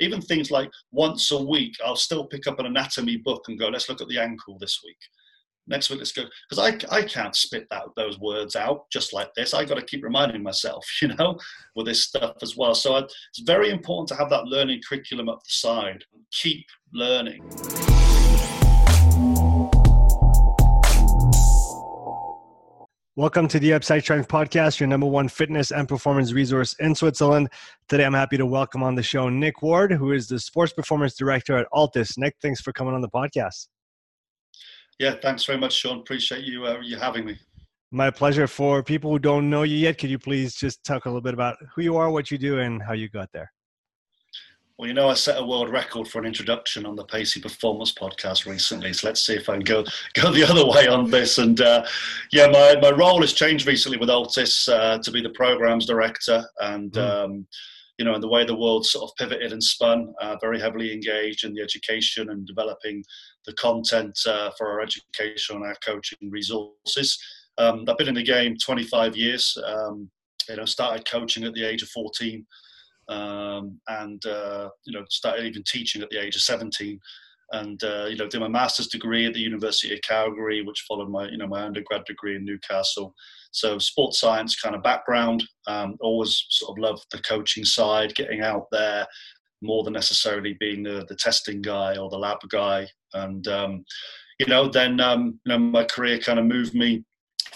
even things like once a week, I'll still pick up an anatomy book and go, let's look at the ankle this week. Next week, let's go. Because I, I can't spit that, those words out just like this. I got to keep reminding myself, you know, with this stuff as well. So I, it's very important to have that learning curriculum up the side. Keep learning. Welcome to the Upside Strength Podcast, your number one fitness and performance resource in Switzerland. Today, I'm happy to welcome on the show Nick Ward, who is the Sports Performance Director at Altis. Nick, thanks for coming on the podcast. Yeah, thanks very much, Sean. Appreciate you uh, you having me. My pleasure. For people who don't know you yet, could you please just talk a little bit about who you are, what you do, and how you got there? Well, you know, I set a world record for an introduction on the Pacey Performance podcast recently. So let's see if I can go go the other way on this. And uh, yeah, my, my role has changed recently with Altis uh, to be the programs director. And mm. um, you know, and the way the world sort of pivoted and spun, uh, very heavily engaged in the education and developing the content uh, for our education and our coaching resources. Um, I've been in the game 25 years. Um, you know, started coaching at the age of 14 um, and uh, you know started even teaching at the age of 17 and uh, you know did my master's degree at the University of Calgary which followed my you know my undergrad degree in Newcastle. So sports science kind of background um, always sort of loved the coaching side getting out there more than necessarily being the, the testing guy or the lab guy. And um, you know then um, you know my career kind of moved me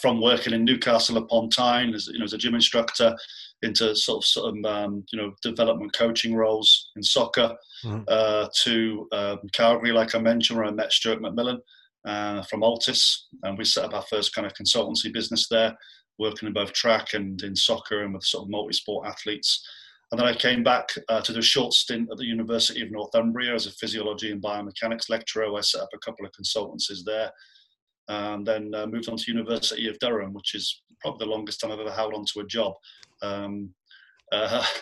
from working in Newcastle upon Tyne as you know as a gym instructor into sort of, of um, you know development coaching roles in soccer mm-hmm. uh, to um, Calgary, like I mentioned, where I met Stuart McMillan uh, from Altis, and we set up our first kind of consultancy business there, working in both track and in soccer and with sort of multi-sport athletes. And then I came back uh, to do a short stint at the University of Northumbria as a physiology and biomechanics lecturer. I set up a couple of consultancies there and then uh, moved on to University of Durham, which is probably the longest time I've ever held on to a job. Um, uh,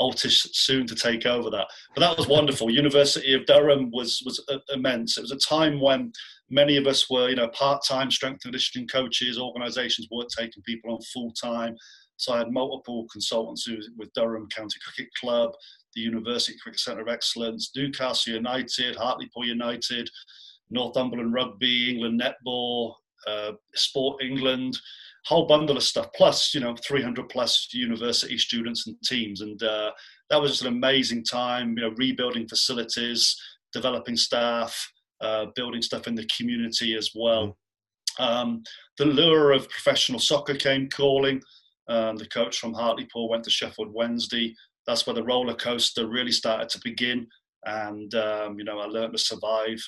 Altis soon to take over that, but that was wonderful. University of Durham was was immense. It was a time when many of us were, you know, part-time strength and conditioning coaches. Organisations weren't taking people on full time, so I had multiple consultants with Durham County Cricket Club, the University Cricket Centre of Excellence, Newcastle United, Hartlepool United, Northumberland Rugby, England Netball, uh, Sport England, whole bundle of stuff. Plus, you know, 300 plus university students and teams, and uh, that was just an amazing time. You know, rebuilding facilities, developing staff, uh, building stuff in the community as well. Mm. Um, the lure of professional soccer came calling. Um, the coach from Hartlepool went to Sheffield Wednesday. That's where the roller coaster really started to begin. And um, you know, I learned to survive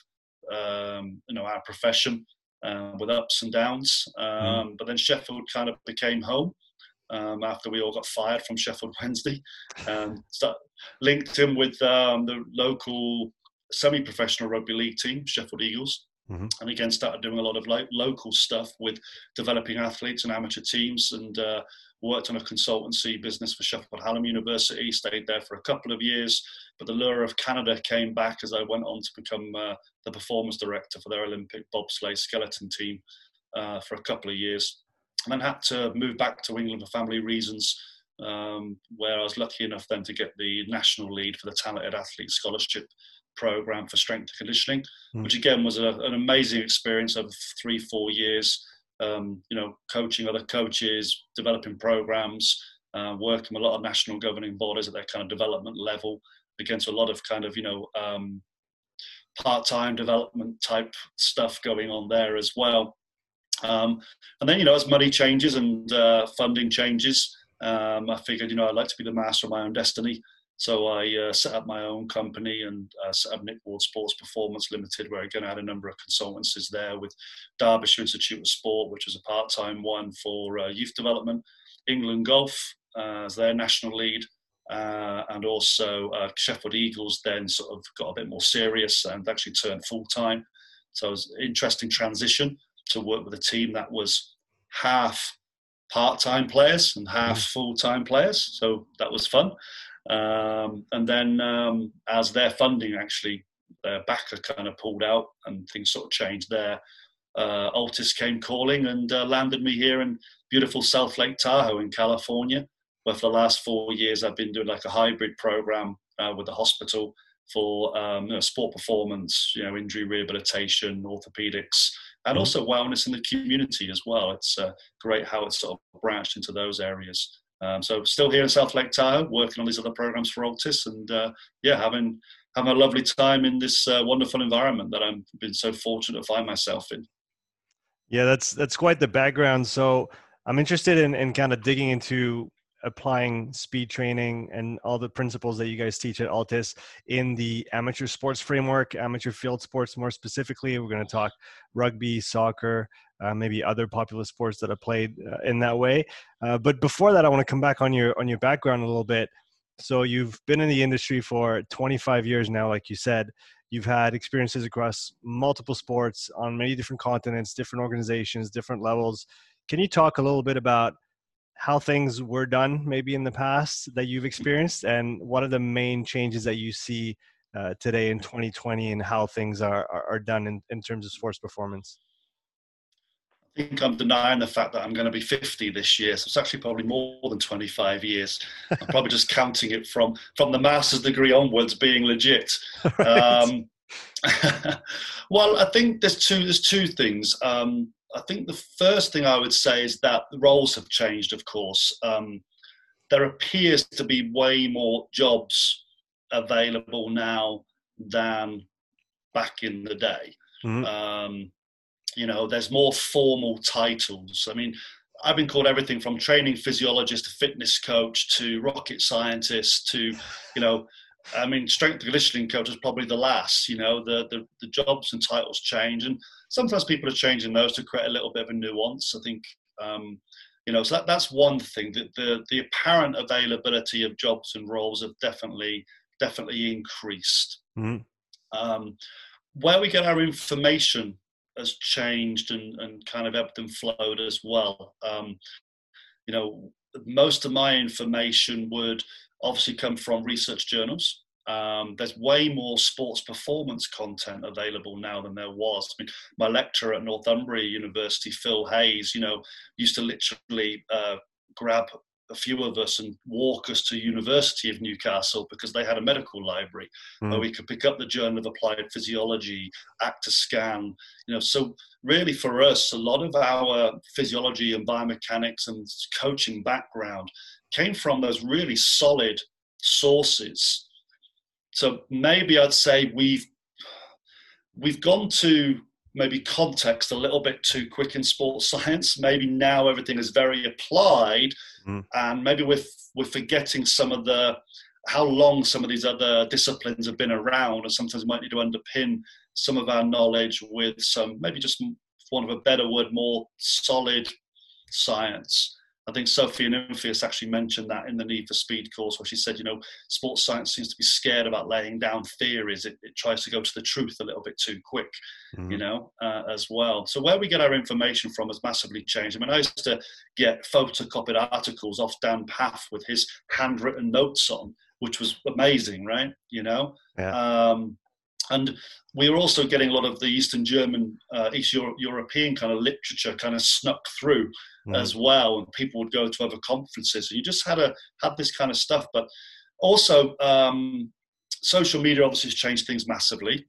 um, you know our profession uh, with ups and downs. Um, mm. But then Sheffield kind of became home um, after we all got fired from Sheffield Wednesday, and start, linked him with um, the local semi-professional rugby league team, Sheffield Eagles. Mm-hmm. And again, started doing a lot of like local stuff with developing athletes and amateur teams, and uh, worked on a consultancy business for Sheffield Hallam University. Stayed there for a couple of years, but the lure of Canada came back as I went on to become uh, the performance director for their Olympic bobsleigh skeleton team uh, for a couple of years. And then had to move back to England for family reasons, um, where I was lucky enough then to get the national lead for the Talented Athlete Scholarship program for strength and conditioning, mm. which again was a, an amazing experience over three, four years. Um, you know, coaching other coaches, developing programs, uh, working with a lot of national governing bodies at their kind of development level, against a lot of kind of you know um, part-time development type stuff going on there as well. Um, and then you know as money changes and uh, funding changes, um, I figured you know I'd like to be the master of my own destiny. So I uh, set up my own company and uh, set up Nick Ward Sports Performance Limited, where again I had a number of consultancies there with Derbyshire Institute of Sport, which was a part-time one for uh, youth development, England Golf uh, as their national lead, uh, and also uh, Sheffield Eagles then sort of got a bit more serious and actually turned full time. So it was an interesting transition to work with a team that was half part time players and half mm. full time players. So that was fun. Um, and then um, as their funding actually, their backer kind of pulled out and things sort of changed there. Uh, Altis came calling and uh, landed me here in beautiful South Lake Tahoe in California where for the last four years I've been doing like a hybrid program uh, with the hospital for um, you know, sport performance, you know, injury rehabilitation, orthopedics, and mm-hmm. also wellness in the community as well. It's uh, great how it's sort of branched into those areas. Um, so still here in South Lake Tahoe, working on these other programs for Altis, and uh, yeah, having having a lovely time in this uh, wonderful environment that I've been so fortunate to find myself in. Yeah, that's that's quite the background. So I'm interested in, in kind of digging into applying speed training and all the principles that you guys teach at Altis in the amateur sports framework, amateur field sports more specifically. We're going to talk rugby, soccer, uh, maybe other popular sports that are played uh, in that way. Uh, but before that, I want to come back on your on your background a little bit. So you've been in the industry for 25 years now, like you said. You've had experiences across multiple sports on many different continents, different organizations, different levels. Can you talk a little bit about how things were done maybe in the past that you've experienced and what are the main changes that you see uh, today in 2020 and how things are, are, are done in, in terms of sports performance? I think I'm denying the fact that I'm going to be 50 this year. So it's actually probably more than 25 years. I'm probably just counting it from from the master's degree onwards being legit. right. um, well, I think there's two there's two things. Um, I think the first thing I would say is that the roles have changed, of course. Um, there appears to be way more jobs available now than back in the day. Mm-hmm. Um, you know, there's more formal titles. I mean, I've been called everything from training physiologist to fitness coach to rocket scientist to, you know, I mean, strength conditioning coach is probably the last. You know, the, the the jobs and titles change, and sometimes people are changing those to create a little bit of a nuance. I think, um, you know, so that, that's one thing. That the the apparent availability of jobs and roles have definitely definitely increased. Mm-hmm. Um, where we get our information has changed and, and kind of ebbed and flowed as well. Um, you know, most of my information would obviously come from research journals. Um, there's way more sports performance content available now than there was. I mean, my lecturer at Northumbria University, Phil Hayes, you know, used to literally uh, grab a few of us and walk us to University of Newcastle because they had a medical library mm. where we could pick up the Journal of Applied Physiology, Acta Scand. You know, so really for us, a lot of our physiology and biomechanics and coaching background came from those really solid sources. So maybe I'd say we've we've gone to maybe context a little bit too quick in sports science. Maybe now everything is very applied, mm. and maybe we're we're forgetting some of the how long some of these other disciplines have been around, and sometimes we might need to underpin some of our knowledge with some maybe just for want of a better word, more solid science. I think Sophia Nimphius actually mentioned that in the Need for Speed course, where she said, you know, sports science seems to be scared about laying down theories. It, it tries to go to the truth a little bit too quick, mm-hmm. you know, uh, as well. So where we get our information from has massively changed. I mean, I used to get photocopied articles off Dan Pfaff with his handwritten notes on, which was amazing, right? You know, yeah. um, and we were also getting a lot of the Eastern German, uh, East Euro- European kind of literature kind of snuck through mm. as well, and people would go to other conferences. And you just had a had this kind of stuff, but also um, social media obviously has changed things massively.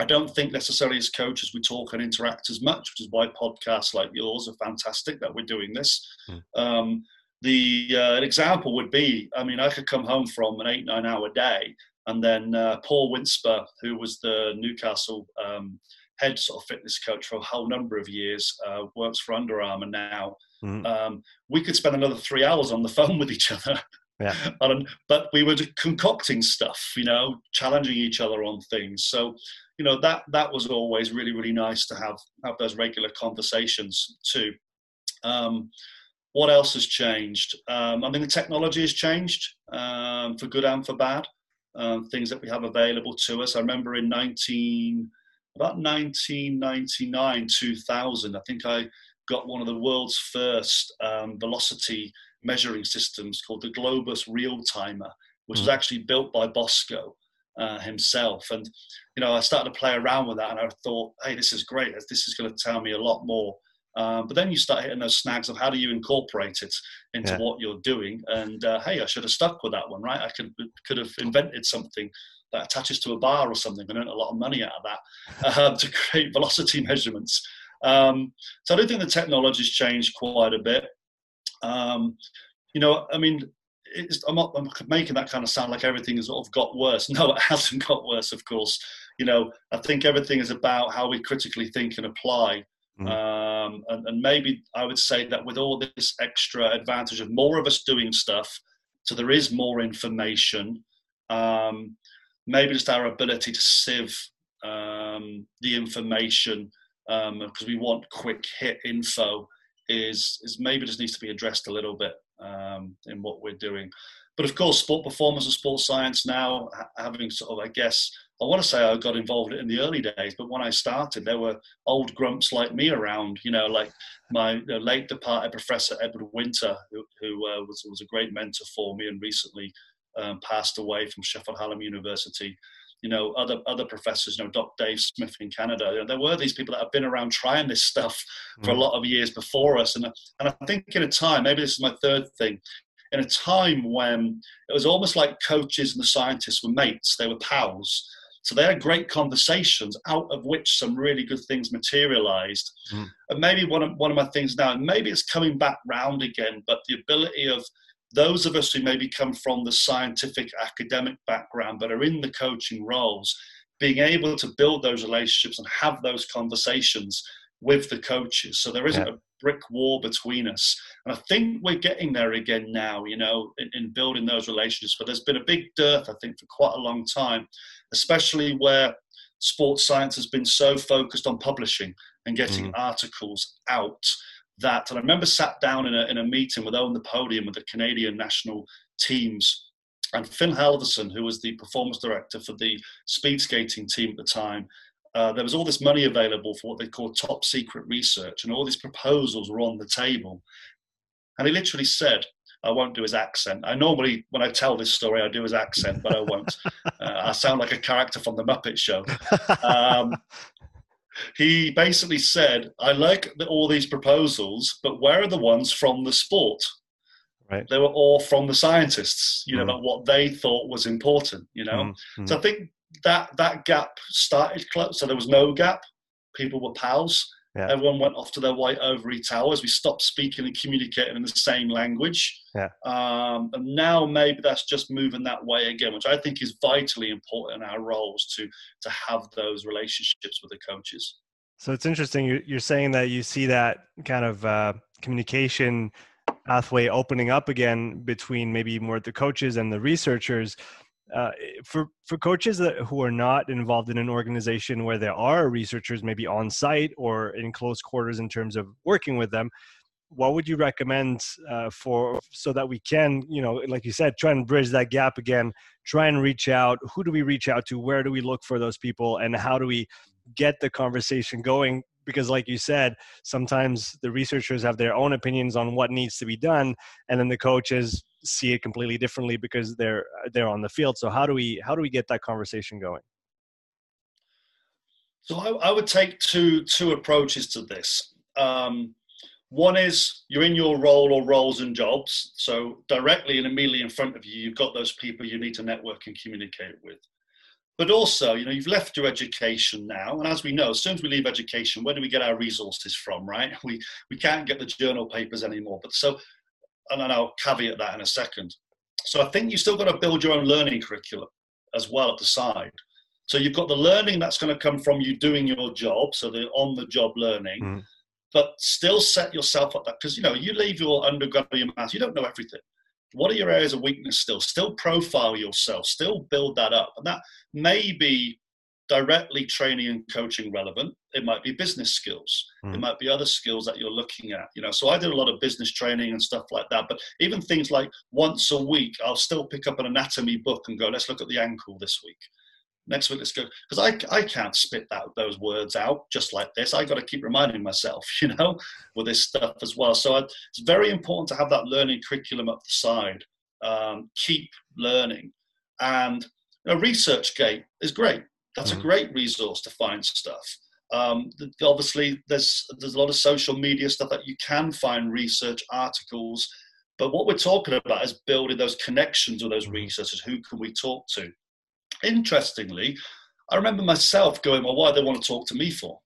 I don't think necessarily as coaches we talk and interact as much, which is why podcasts like yours are fantastic that we're doing this. Mm. Um, the uh, an example would be, I mean, I could come home from an eight nine hour day and then uh, Paul Winsper, who was the Newcastle um, head sort of fitness coach for a whole number of years, uh, works for Under Armour now. Mm-hmm. Um, we could spend another three hours on the phone with each other. Yeah. but we were concocting stuff, you know, challenging each other on things. So, you know, that that was always really, really nice to have have those regular conversations too. Um, what else has changed? Um, I mean, the technology has changed um, for good and for bad um, things that we have available to us. I remember in 19, about 1999, 2000, I think I got one of the world's first um, velocity measuring systems called the Globus Real Timer, which mm. was actually built by Bosco. Uh, himself and you know i started to play around with that and i thought hey this is great this is going to tell me a lot more Um, but then you start hitting those snags of how do you incorporate it into yeah. what you're doing. And uh, hey, I should have stuck with that one, right? I could could have invented something that attaches to a bar or something and earned a lot of money out of that uh, to create velocity measurements. Um, so I do think the technology's changed quite a bit. Um, you know, I mean, I'm not I'm making that kind of sound like everything has sort of got worse. No, it hasn't got worse, of course. You know, I think everything is about how we critically think and apply Mm. Um, and, and, maybe I would say that with all this extra advantage of more of us doing stuff, so there is more information, um, maybe just our ability to sieve um, the information because um, we want quick hit info is, is maybe just needs to be addressed a little bit um, in what we're doing. But of course, sport performance and sports science now having sort of, I guess, I want to say I got involved in the early days, but when I started, there were old grumps like me around. You know, like my you know, late departed professor Edward Winter, who, who uh, was was a great mentor for me, and recently um, passed away from Sheffield Hallam University. You know, other other professors, you know, Doc Dave Smith in Canada. You know, there were these people that have been around trying this stuff for mm. a lot of years before us, and and I think in a time, maybe this is my third thing, in a time when it was almost like coaches and the scientists were mates, they were pals so they had great conversations, out of which some really good things materialized. Mm. And maybe one of, one of my things now, and maybe it's coming back round again, but the ability of those of us who maybe come from the scientific academic background but are in the coaching roles, being able to build those relationships and have those conversations with the coaches. So there isn't yeah. a brick wall between us. And I think we're getting there again now, you know, in, in, building those relationships. But there's been a big dearth, I think, for quite a long time especially where sports science has been so focused on publishing and getting mm. articles out that and I remember sat down in a, in a meeting with Own the Podium with the Canadian national teams and Finn Halverson, who was the performance director for the speed skating team at the time, uh, there was all this money available for what they call top secret research, and all these proposals were on the table. And he literally said, I won't do his accent. I normally, when I tell this story, I do his accent, but I won't. uh, I sound like a character from the Muppet Show. Um, he basically said, "I like the, all these proposals, but where are the ones from the sport?" Right. They were all from the scientists, you know, mm. about what they thought was important, you know. Mm. So I think that that gap started close. So there was no gap. People were pals. Yeah. Everyone went off to their white ivory towers. We stopped speaking and communicating in the same language. Yeah. Um, and now maybe that's just moving that way again, which I think is vitally important in our roles to to have those relationships with the coaches. So it's interesting. You're, you're saying that you see that kind of uh, communication pathway opening up again between maybe more the coaches and the researchers uh, for for coaches that, who are not involved in an organization where there are researchers maybe on site or in close quarters in terms of working with them what would you recommend uh, for so that we can you know like you said try and bridge that gap again try and reach out who do we reach out to where do we look for those people and how do we get the conversation going because like you said sometimes the researchers have their own opinions on what needs to be done and then the coaches see it completely differently because they're they're on the field. So how do we how do we get that conversation going? So i, I would take two two approaches to this. Um, one is you're in your role or roles and jobs. So directly and immediately in front of you you've got those people you need to network and communicate with but also, you know, you've left your education now, and as we know, as soon as we leave education, where do we get our resources from, right? We we can't get the journal papers anymore. But so, and I'll caveat that in a second. So I think you've still got to build your own learning curriculum as well at the side. So you've got the learning that's going to come from you doing your job, so the on-the-job learning, mm. but still set yourself up that because you know you leave your undergraduate maths, you don't know everything what are your areas of weakness still? Still profile yourself still build that up. And that may be directly training and coaching relevant. It might be business skills. Mm. it might be other skills that you're looking at you know. So i did a lot of business training and stuff like that but even things like once a week i'll still pick up an anatomy book and go let's look at the ankle this week next week let's go because I, I can't spit that those words out just like this i got to keep reminding myself you know with this stuff as well so I, it's very important to have that learning curriculum up the side um, keep learning and you know, researchgate is great that's mm-hmm. a great resource to find stuff Um, obviously, there's there's a lot of social media stuff that you can find research articles, but what we're talking about is building those connections with those mm-hmm. researchers. Who can we talk to? Interestingly, I remember myself going, "Well, why do they want to talk to me for?"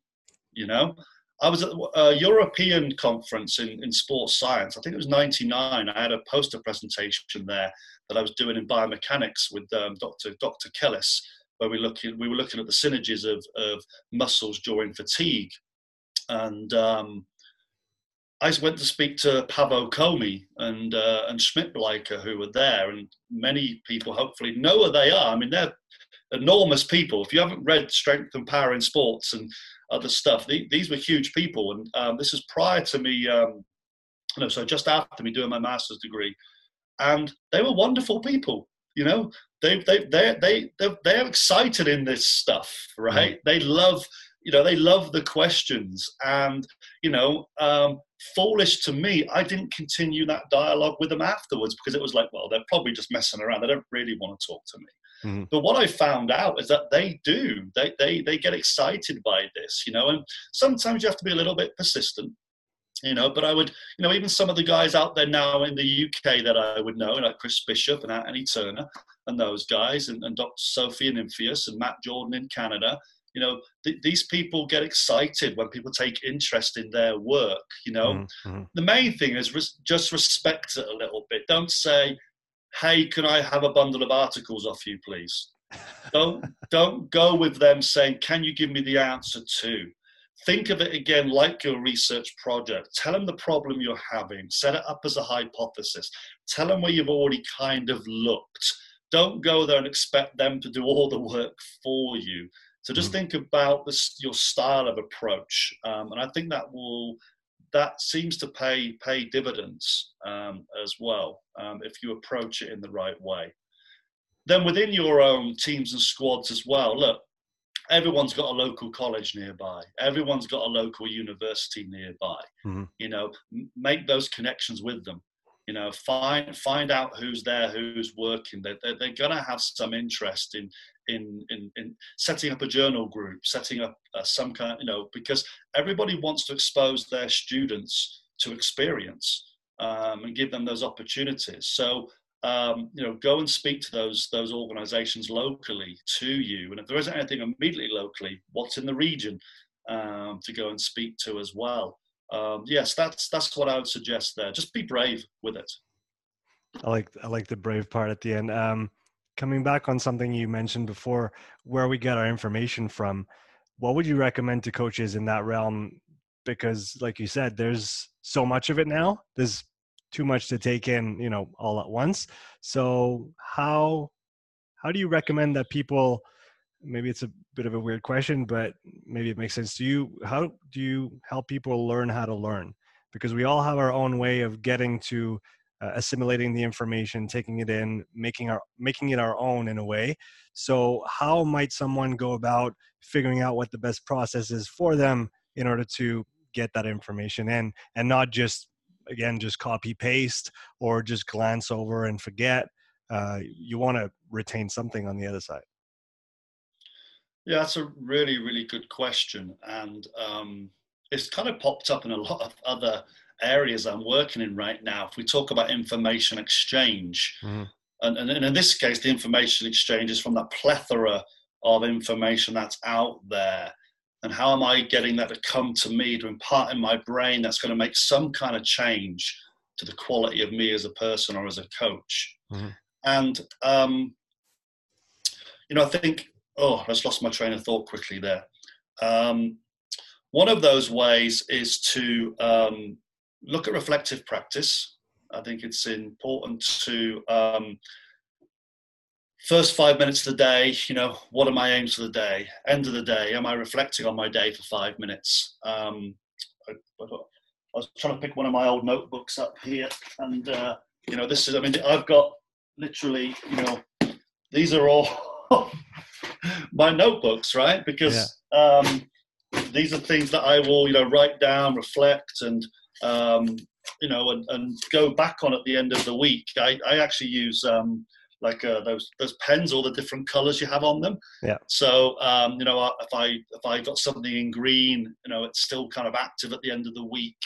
You know, I was at a European conference in, in sports science. I think it was 99. I had a poster presentation there that I was doing in biomechanics with um, Dr. Dr. Kellis, where we, looking, we were looking at the synergies of, of muscles during fatigue. And um, I went to speak to Paavo Komi and, uh, and Schmidtbleicher, who were there. And many people hopefully know who they are. I mean, they're enormous people. If you haven't read Strength and Power in Sports and other stuff. these were huge people, and um, this is prior to me. Um, you know, so just after me doing my master's degree, and they were wonderful people. You know, they they they they they're, they're excited in this stuff, right? Mm. They love you know they love the questions and you know um, foolish to me i didn't continue that dialogue with them afterwards because it was like well they're probably just messing around they don't really want to talk to me Mm-hmm. But what I found out is that they do. They, they, they get excited by this, you know, and sometimes you have to be a little bit persistent, you know. But I would, you know, even some of the guys out there now in the UK that I would know, like Chris Bishop and Anthony Turner and those guys, and, and Dr. Sophie and Nimphius and Matt Jordan in Canada, you know, th- these people get excited when people take interest in their work, you know. Mm-hmm. The main thing is res- just respect it a little bit. Don't say, hey, can I have a bundle of articles off you, please? don't don't go with them saying, can you give me the answer to? Think of it again like your research project. Tell them the problem you're having. Set it up as a hypothesis. Tell them where you've already kind of looked. Don't go there and expect them to do all the work for you. So just mm. think about this, your style of approach, um, and I think that will that seems to pay pay dividends um, as well um, if you approach it in the right way. Then within your own teams and squads as well, look, everyone's got a local college nearby. Everyone's got a local university nearby. Mm-hmm. You know, make those connections with them. You know, find find out who's there, who's working. They're, they're, they're going to have some interest in in, in, in setting up a journal group, setting up uh, some kind, you know, because everybody wants to expose their students to experience um, and give them those opportunities. So, um, you know, go and speak to those those organisations locally to you, and if there isn't anything immediately locally, what's in the region um, to go and speak to as well. Um, yes, that's that's what I would suggest there. Just be brave with it. I like I like the brave part at the end. Um, coming back on something you mentioned before, where we get our information from, what would you recommend to coaches in that realm? Because, like you said, there's so much of it now. There's too much to take in, you know, all at once. So, how how do you recommend that people? Maybe it's a bit of a weird question, but maybe it makes sense to you. How do you help people learn how to learn? Because we all have our own way of getting to uh, assimilating the information, taking it in, making our making it our own in a way. So, how might someone go about figuring out what the best process is for them in order to get that information in, and not just again just copy paste or just glance over and forget. Uh, you want to retain something on the other side. Yeah, that's a really, really good question, and um, it's kind of popped up in a lot of other areas I'm working in right now, if we talk about information exchange, mm. and, and, and in this case, the information exchange is from that plethora of information that's out there. And how am I getting that to come to me, to impart in my brain that's going to make some kind of change to the quality of me as a person or as a coach? Mm-hmm. And, um, you know, I think, oh, I just lost my train of thought quickly there. Um, one of those ways is to um, look at reflective practice. I think it's important to um, first five minutes of the day, you know, what are my aims for the day? End of the day, am I reflecting on my day for five minutes? Um, I, I, was trying to pick one of my old notebooks up here, and uh, you know, this is. I mean, I've got literally, you know, these are all my notebooks, right? Because yeah. um, these are things that I will, you know, write down, reflect, and um, you know, and, and, go back on at the end of the week. I, I actually use um, like uh, those those pens, all the different colors you have on them. Yeah. So um, you know, if I if I got something in green, you know, it's still kind of active at the end of the week.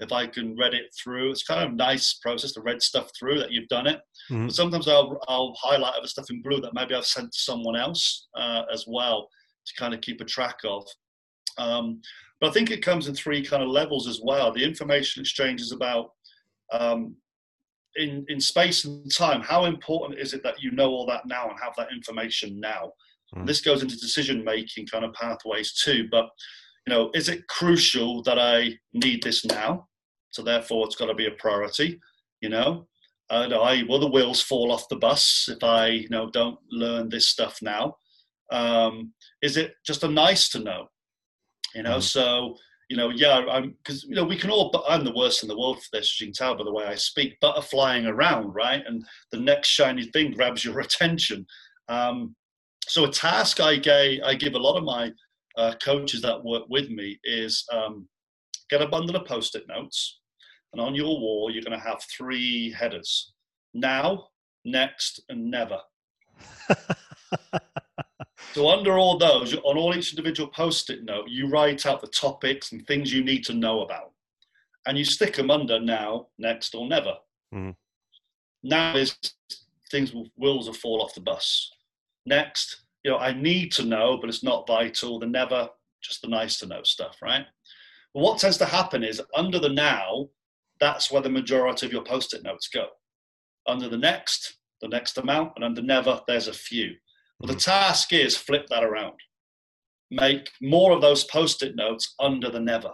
If I can read it through, it's kind of a nice process to read stuff through that you've done it. Mm-hmm. But sometimes I'll I'll highlight other stuff in blue that maybe I've sent to someone else uh, as well to kind of keep a track of. Um, but I think it comes in three kind of levels as well. The information exchange is about um, in in space and time. How important is it that you know all that now and have that information now? Mm. This goes into decision making kind of pathways too. But you know, is it crucial that I need this now? So therefore, it's got to be a priority. You know, uh, I will the wheels fall off the bus if I you know don't learn this stuff now. Um, is it just a nice to know? You know, mm. so you know, yeah, I'm because you know we can all. But I'm the worst in the world for this, you can tell by the way I speak. Butterflying around, right, and the next shiny thing grabs your attention. Um, so a task I gave, I give a lot of my uh, coaches that work with me is um, get a bundle of post-it notes, and on your wall you're going to have three headers: now, next, and never. So under all those, on all each individual post-it note, you write out the topics and things you need to know about, and you stick them under now, next, or never. Mm-hmm. Now is things will, wills will fall off the bus. Next, you know, I need to know, but it's not vital. The never, just the nice to know stuff, right? But what tends to happen is under the now, that's where the majority of your post-it notes go. Under the next, the next amount, and under never, there's a few. Well, the task is flip that around. Make more of those post it notes under the never.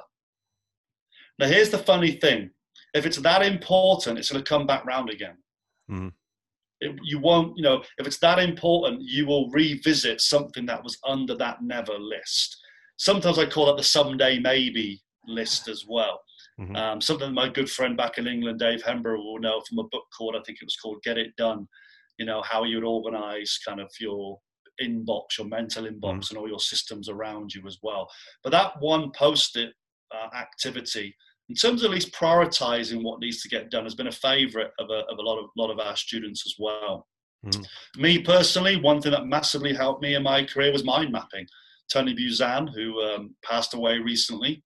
Now, here's the funny thing if it's that important, it's going to come back round again. Mm. It, you won't, you know, if it's that important, you will revisit something that was under that never list. Sometimes I call that the someday maybe list as well. Mm-hmm. Um, something my good friend back in England, Dave Hembrough, will know from a book called, I think it was called Get It Done you know how you would organize kind of your inbox your mental inbox mm. and all your systems around you as well but that one post-it uh, activity in terms of at least prioritizing what needs to get done has been a favorite of a, of a lot of lot of our students as well mm. me personally one thing that massively helped me in my career was mind mapping tony buzan who um, passed away recently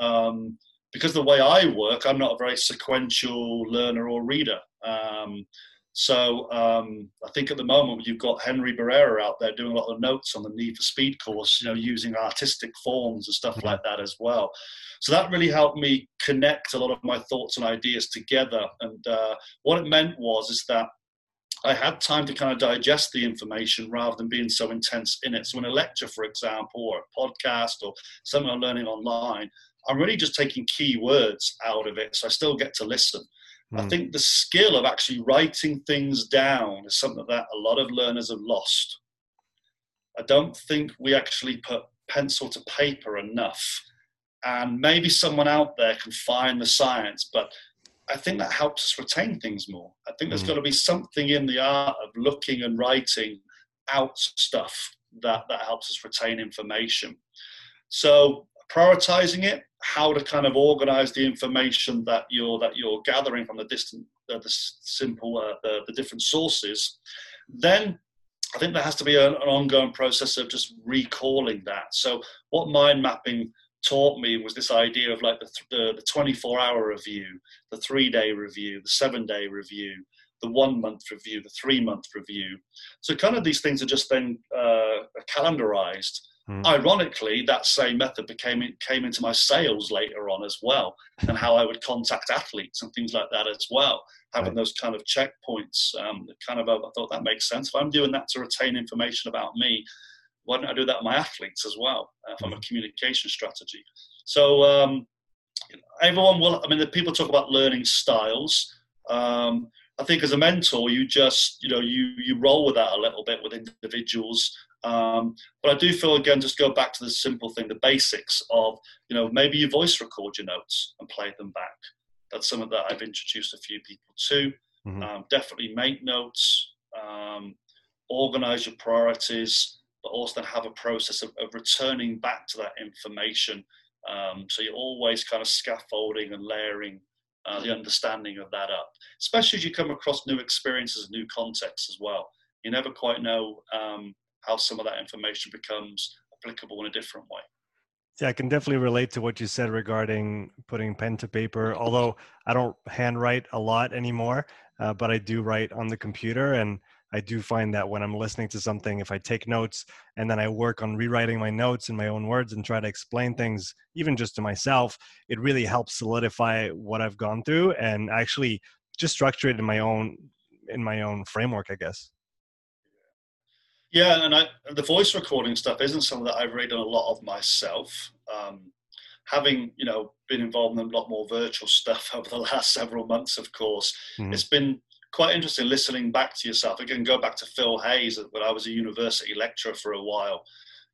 um, because the way i work i'm not a very sequential learner or reader um, so um, I think at the moment you've got Henry Barrera out there doing a lot of notes on the Need for Speed course, you know, using artistic forms and stuff like that as well. So that really helped me connect a lot of my thoughts and ideas together. And uh, what it meant was is that I had time to kind of digest the information rather than being so intense in it. So in a lecture, for example, or a podcast or something I'm learning online, I'm really just taking key words out of it. So I still get to listen. Mm. I hmm. think the skill of actually writing things down is something that a lot of learners have lost. I don't think we actually put pencil to paper enough. And maybe someone out there can find the science, but I think that helps us retain things more. I think there's mm. got to be something in the art of looking and writing out stuff that, that helps us retain information. So prioritizing it, how to kind of organize the information that you're that you're gathering from the distant, uh, the simple, uh, the, the different sources, then I think there has to be an, an ongoing process of just recalling that. So what mind mapping taught me was this idea of like the, the, the 24 hour review, the three day review, the seven day review, the one month review, the three month review. So kind of these things are just then uh, calendarized Mm. Ironically, that same method became came into my sales later on as well, and how I would contact athletes and things like that as well. Having right. those kind of checkpoints, um, kind of, I thought that makes sense. If I'm doing that to retain information about me, why don't I do that with my athletes as well uh, from mm. a communication strategy? So um, everyone will. I mean, the people talk about learning styles. Um, I think as a mentor, you just you know you you roll with that a little bit with individuals um, but I do feel again, just go back to the simple thing, the basics of you know maybe you voice record your notes and play them back. That's something that I've introduced a few people to. Mm-hmm. Um, definitely make notes, um, organize your priorities, but also then have a process of, of returning back to that information. Um, so you're always kind of scaffolding and layering uh, the understanding of that up, especially as you come across new experiences, new contexts as well. You never quite know um, how some of that information becomes applicable in a different way. Yeah, I can definitely relate to what you said regarding putting pen to paper. Although I don't handwrite a lot anymore, uh, but I do write on the computer, and I do find that when I'm listening to something, if I take notes and then I work on rewriting my notes in my own words and try to explain things, even just to myself, it really helps solidify what I've gone through and actually just structure it in my own in my own framework, I guess. Yeah, and I, the voice recording stuff isn't something that I've really done a lot of myself. Um, having you know been involved in a lot more virtual stuff over the last several months, of course, mm-hmm. it's been quite interesting listening back to yourself. Again, go back to Phil Hayes when I was a university lecturer for a while.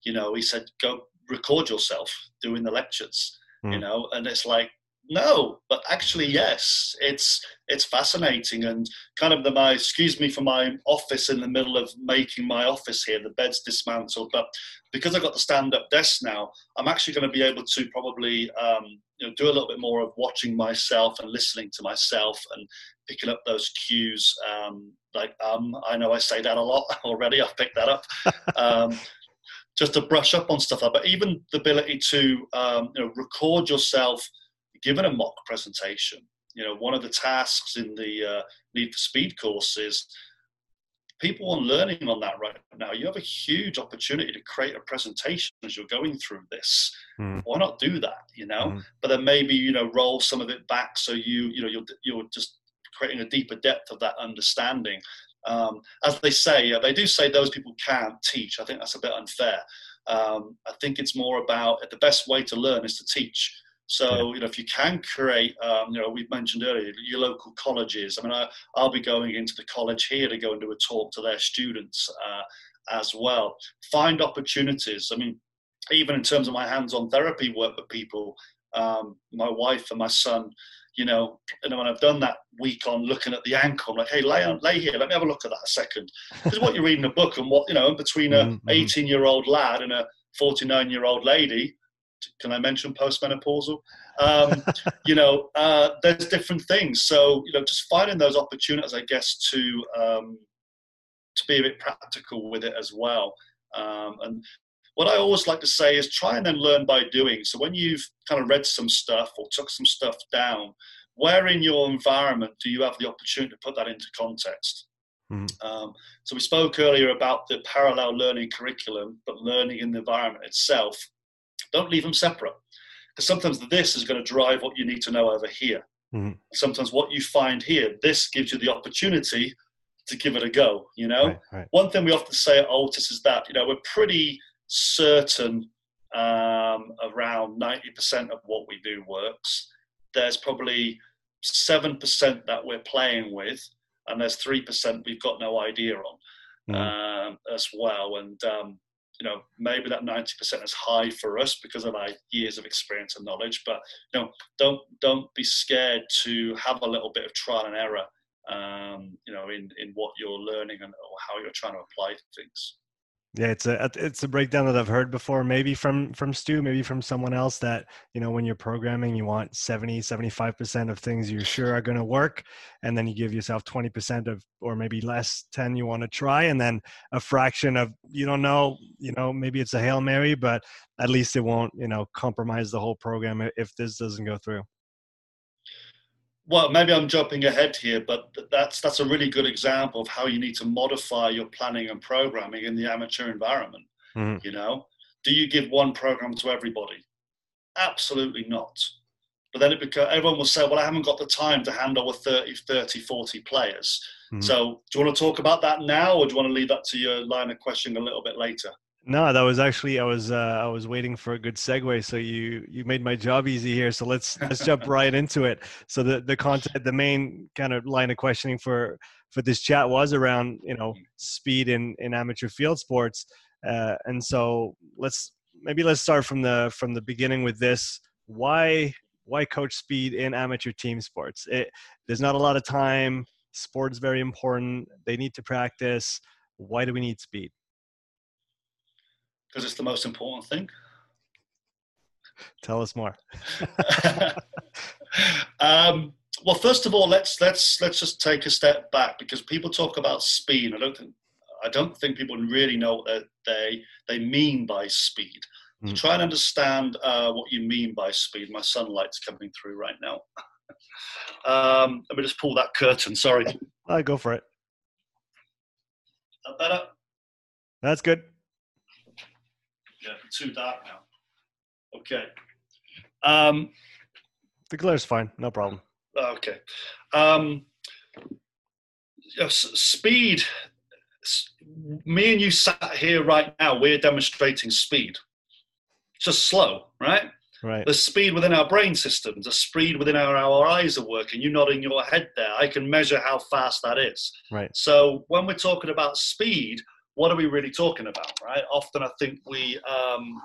You know, he said, "Go record yourself doing the lectures." Mm-hmm. You know, and it's like no but actually yes it's it's fascinating and kind of the my excuse me for my office in the middle of making my office here the bed's dismantled but because i've got the stand-up desk now i'm actually going to be able to probably um, you know do a little bit more of watching myself and listening to myself and picking up those cues um, like um i know i say that a lot already i've picked that up um, just to brush up on stuff like but even the ability to um, you know record yourself given a mock presentation. You know, one of the tasks in the uh, Need for Speed course is people are learning on that right now. You have a huge opportunity to create a presentation as you're going through this. Mm. Why not do that? You know, mm. but then maybe you know roll some of it back so you you know you're you're just creating a deeper depth of that understanding. Um, as they say, they do say those people can't teach. I think that's a bit unfair. Um, I think it's more about the best way to learn is to teach. So, you know, if you can create, um, you know, we've mentioned earlier, your local colleges. I mean, I, will be going into the college here to go and do a talk to their students uh, as well. Find opportunities. I mean, even in terms of my hands-on therapy work with people, um, my wife and my son, you know, and when I've done that week on looking at the ankle, I'm like, hey, lay on, lay here, let me have a look at that a second. Because what you're reading a book and what, you know, between a 18-year-old mm-hmm. lad and a 49-year-old lady, can I mention postmenopausal? Um, you know, uh, there's different things. So you know, just finding those opportunities, I guess, to um, to be a bit practical with it as well. Um, and what I always like to say is try and then learn by doing. So when you've kind of read some stuff or took some stuff down, where in your environment do you have the opportunity to put that into context? Mm-hmm. Um, so we spoke earlier about the parallel learning curriculum, but learning in the environment itself. Don't leave them separate. Because sometimes this is going to drive what you need to know over here. Mm-hmm. Sometimes what you find here, this gives you the opportunity to give it a go. You know, right, right. one thing we often say at Altis is that you know we're pretty certain um, around ninety percent of what we do works. There's probably seven percent that we're playing with, and there's three percent we've got no idea on mm-hmm. um, as well. And um, you know maybe that 90% is high for us because of our years of experience and knowledge but you know don't don't be scared to have a little bit of trial and error um, you know in in what you're learning and or how you're trying to apply things yeah, it's a uh, it's a breakdown that I've heard before, maybe from from Stu, maybe from someone else that, you know, when you're programming, you want 70, 75% of things you're sure are going to work and then you give yourself 20% of or maybe less 10 you want to try and then a fraction of you don't know, you know, maybe it's a Hail Mary, but at least it won't, you know, compromise the whole program if this doesn't go through well, maybe I'm jumping ahead here, but that's that's a really good example of how you need to modify your planning and programming in the amateur environment. Mm-hmm. You know, do you give one program to everybody? Absolutely not. But then it becomes, everyone will say, well, I haven't got the time to handle with 30, 30 40 players. Mm-hmm. So do you want to talk about that now, or do you want to leave that to your line of questioning a little bit later? No, that was actually I was uh, I was waiting for a good segue. So you you made my job easy here. So let's let's jump right into it. So the the content, the main kind of line of questioning for for this chat was around you know speed in in amateur field sports, uh, and so let's maybe let's start from the from the beginning with this. Why why coach speed in amateur team sports? It, there's not a lot of time. Sport's very important. They need to practice. Why do we need speed? Because it's the most important thing. Tell us more. um, well, first of all, let's let's let's just take a step back because people talk about speed. I don't think I don't think people really know what they they mean by speed. Mm. try and understand uh, what you mean by speed. My sunlight's coming through right now. um, let me just pull that curtain. Sorry. I go for it. That better? That's good. Yeah, too dark now. Okay. Um, the glare's fine. No problem. Okay. Um, yes, speed. Me and you sat here right now. We're demonstrating speed. It's just slow, right? Right. The speed within our brain systems, the speed within our, our eyes are working. You nodding your head there. I can measure how fast that is. Right. So when we're talking about speed, what are we really talking about, right? Often I think we, um,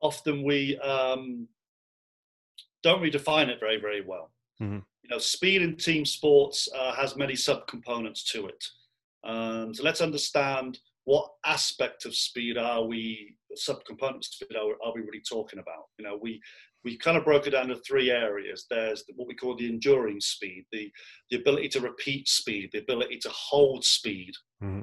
often we um, don't redefine it very, very well. Mm-hmm. You know, speed in team sports uh, has many subcomponents to it. Um, so let's understand what aspect of speed are we, subcomponents of speed are, are we really talking about? You know, we we kind of broke it down to three areas. There's what we call the enduring speed, the the ability to repeat speed, the ability to hold speed. Mm-hmm.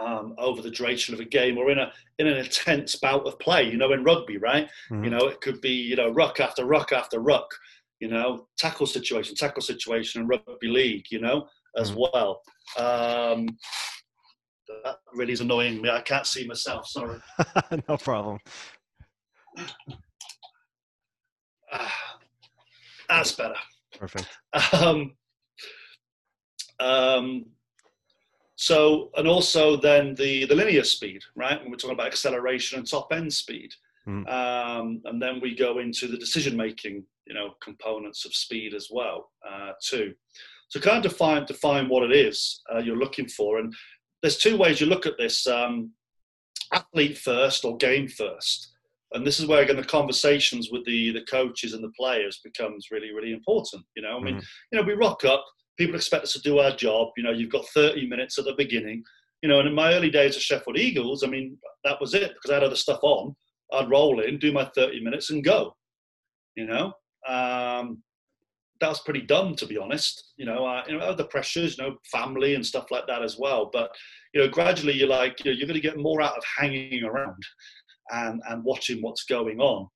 Um, over the duration of a game or in a in an intense bout of play. You know, in rugby, right? Mm-hmm. You know, it could be you know ruck after ruck after ruck. You know, tackle situation, tackle situation, and rugby league. You know, as mm-hmm. well. Um, that really is annoying me. I can't see myself. Sorry. no problem. Ah, that's better. Perfect. Um, um, so, and also then the, the linear speed, right? When we're talking about acceleration and top end speed. Mm. Um, and then we go into the decision making, you know, components of speed as well, uh, too. So, kind of define define what it is uh, you're looking for, and there's two ways you look at this: um, athlete first or game first. And this is where again the conversations with the the coaches and the players becomes really really important. You know, I mean, mm-hmm. you know, we rock up. People expect us to do our job. You know, you've got 30 minutes at the beginning. You know, and in my early days of Sheffield Eagles, I mean, that was it because I had other stuff on. I'd roll in, do my 30 minutes, and go. You know, um, that was pretty dumb to be honest. You know, uh, you know, the pressures, you know, family and stuff like that as well. But you know, gradually you're like, you know, you're going to get more out of hanging around and and watching what's going on.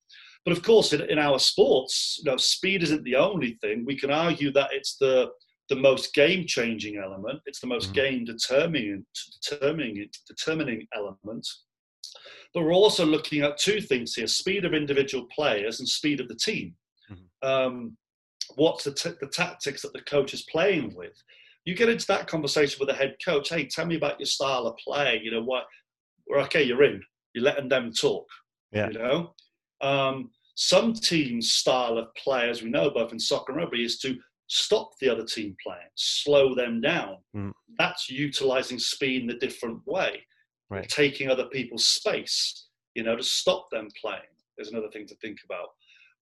But of course, in, in our sports, you know, speed isn't the only thing. We can argue that it's the the most game changing element. It's the most mm-hmm. game determining determining determining element. But we're also looking at two things here: speed of individual players and speed of the team. Mm-hmm. Um, what's the, t- the tactics that the coach is playing with. You get into that conversation with the head coach. Hey, tell me about your style of play. You know what? We're okay. You're in. You're letting them talk. Yeah. You know, um, some teams' style of play, as we know, both in soccer and rugby, is to stop the other team playing, slow them down. Mm. That's utilizing speed in a different way, right. taking other people's space. You know, to stop them playing. There's another thing to think about.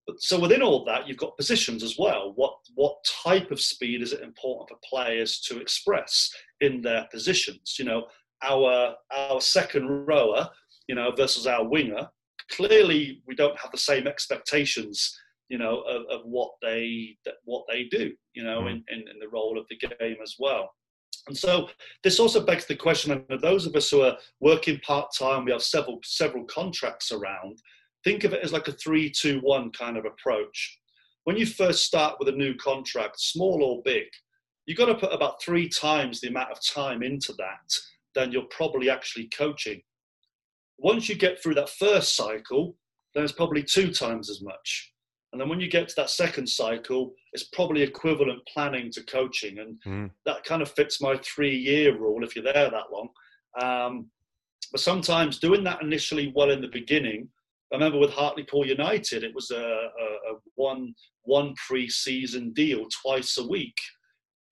But so within all that, you've got positions as well. What what type of speed is it important for players to express in their positions? You know, our our second rower, you know, versus our winger. Clearly, we don't have the same expectations, you know, of, of what they what they do, you know, mm. in, in, in the role of the game as well. And so this also begs the question: of those of us who are working part time, we have several several contracts around think of it as like a three, two, one kind of approach. When you first start with a new contract, small or big, you've got to put about three times the amount of time into that than you're probably actually coaching. Once you get through that first cycle, then it's probably two times as much. And then when you get to that second cycle, it's probably equivalent planning to coaching. And mm. that kind of fits my three year rule if you're there that long. Um, but sometimes doing that initially well in the beginning I remember with Hartlepool United, it was a, a, a one one pre-season deal twice a week.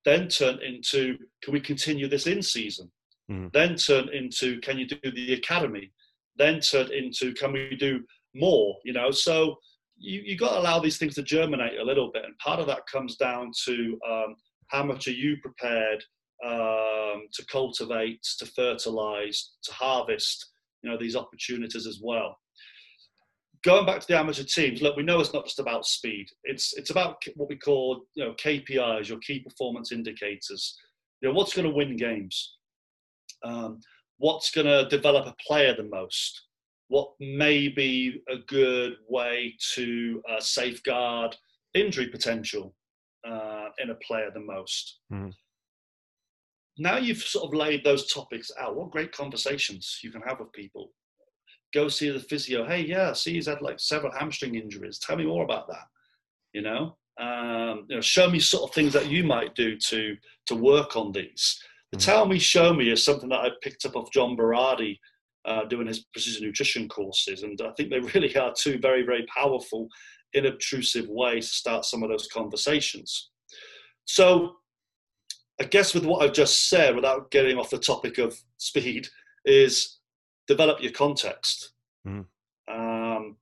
Then turned into can we continue this in season? Mm. Then turned into can you do the academy? Then turned into can we do more? You know, so you you got to allow these things to germinate a little bit, and part of that comes down to um, how much are you prepared um, to cultivate, to fertilize, to harvest? You know these opportunities as well going back to the amateur teams, look, we know it's not just about speed. It's it's about what we call you know KPIs, your key performance indicators. You know what's going to win games, um, what's going to develop a player the most, what may be a good way to uh, safeguard injury potential uh, in a player the most. Mm. Now you've sort of laid those topics out. What great conversations you can have with people. Go see the physio. Hey, yeah, see he's had like several hamstring injuries. Tell me more about that. You know, um, you know, show me sort of things that you might do to to work on these. The mm. tell me, show me is something that I picked up off John Berardi uh, doing his precision nutrition courses. And I think they really are two very, very powerful, inobtrusive ways to start some of those conversations. So, I guess with what I've just said, without getting off the topic of speed, is develop your context. Mm. Um,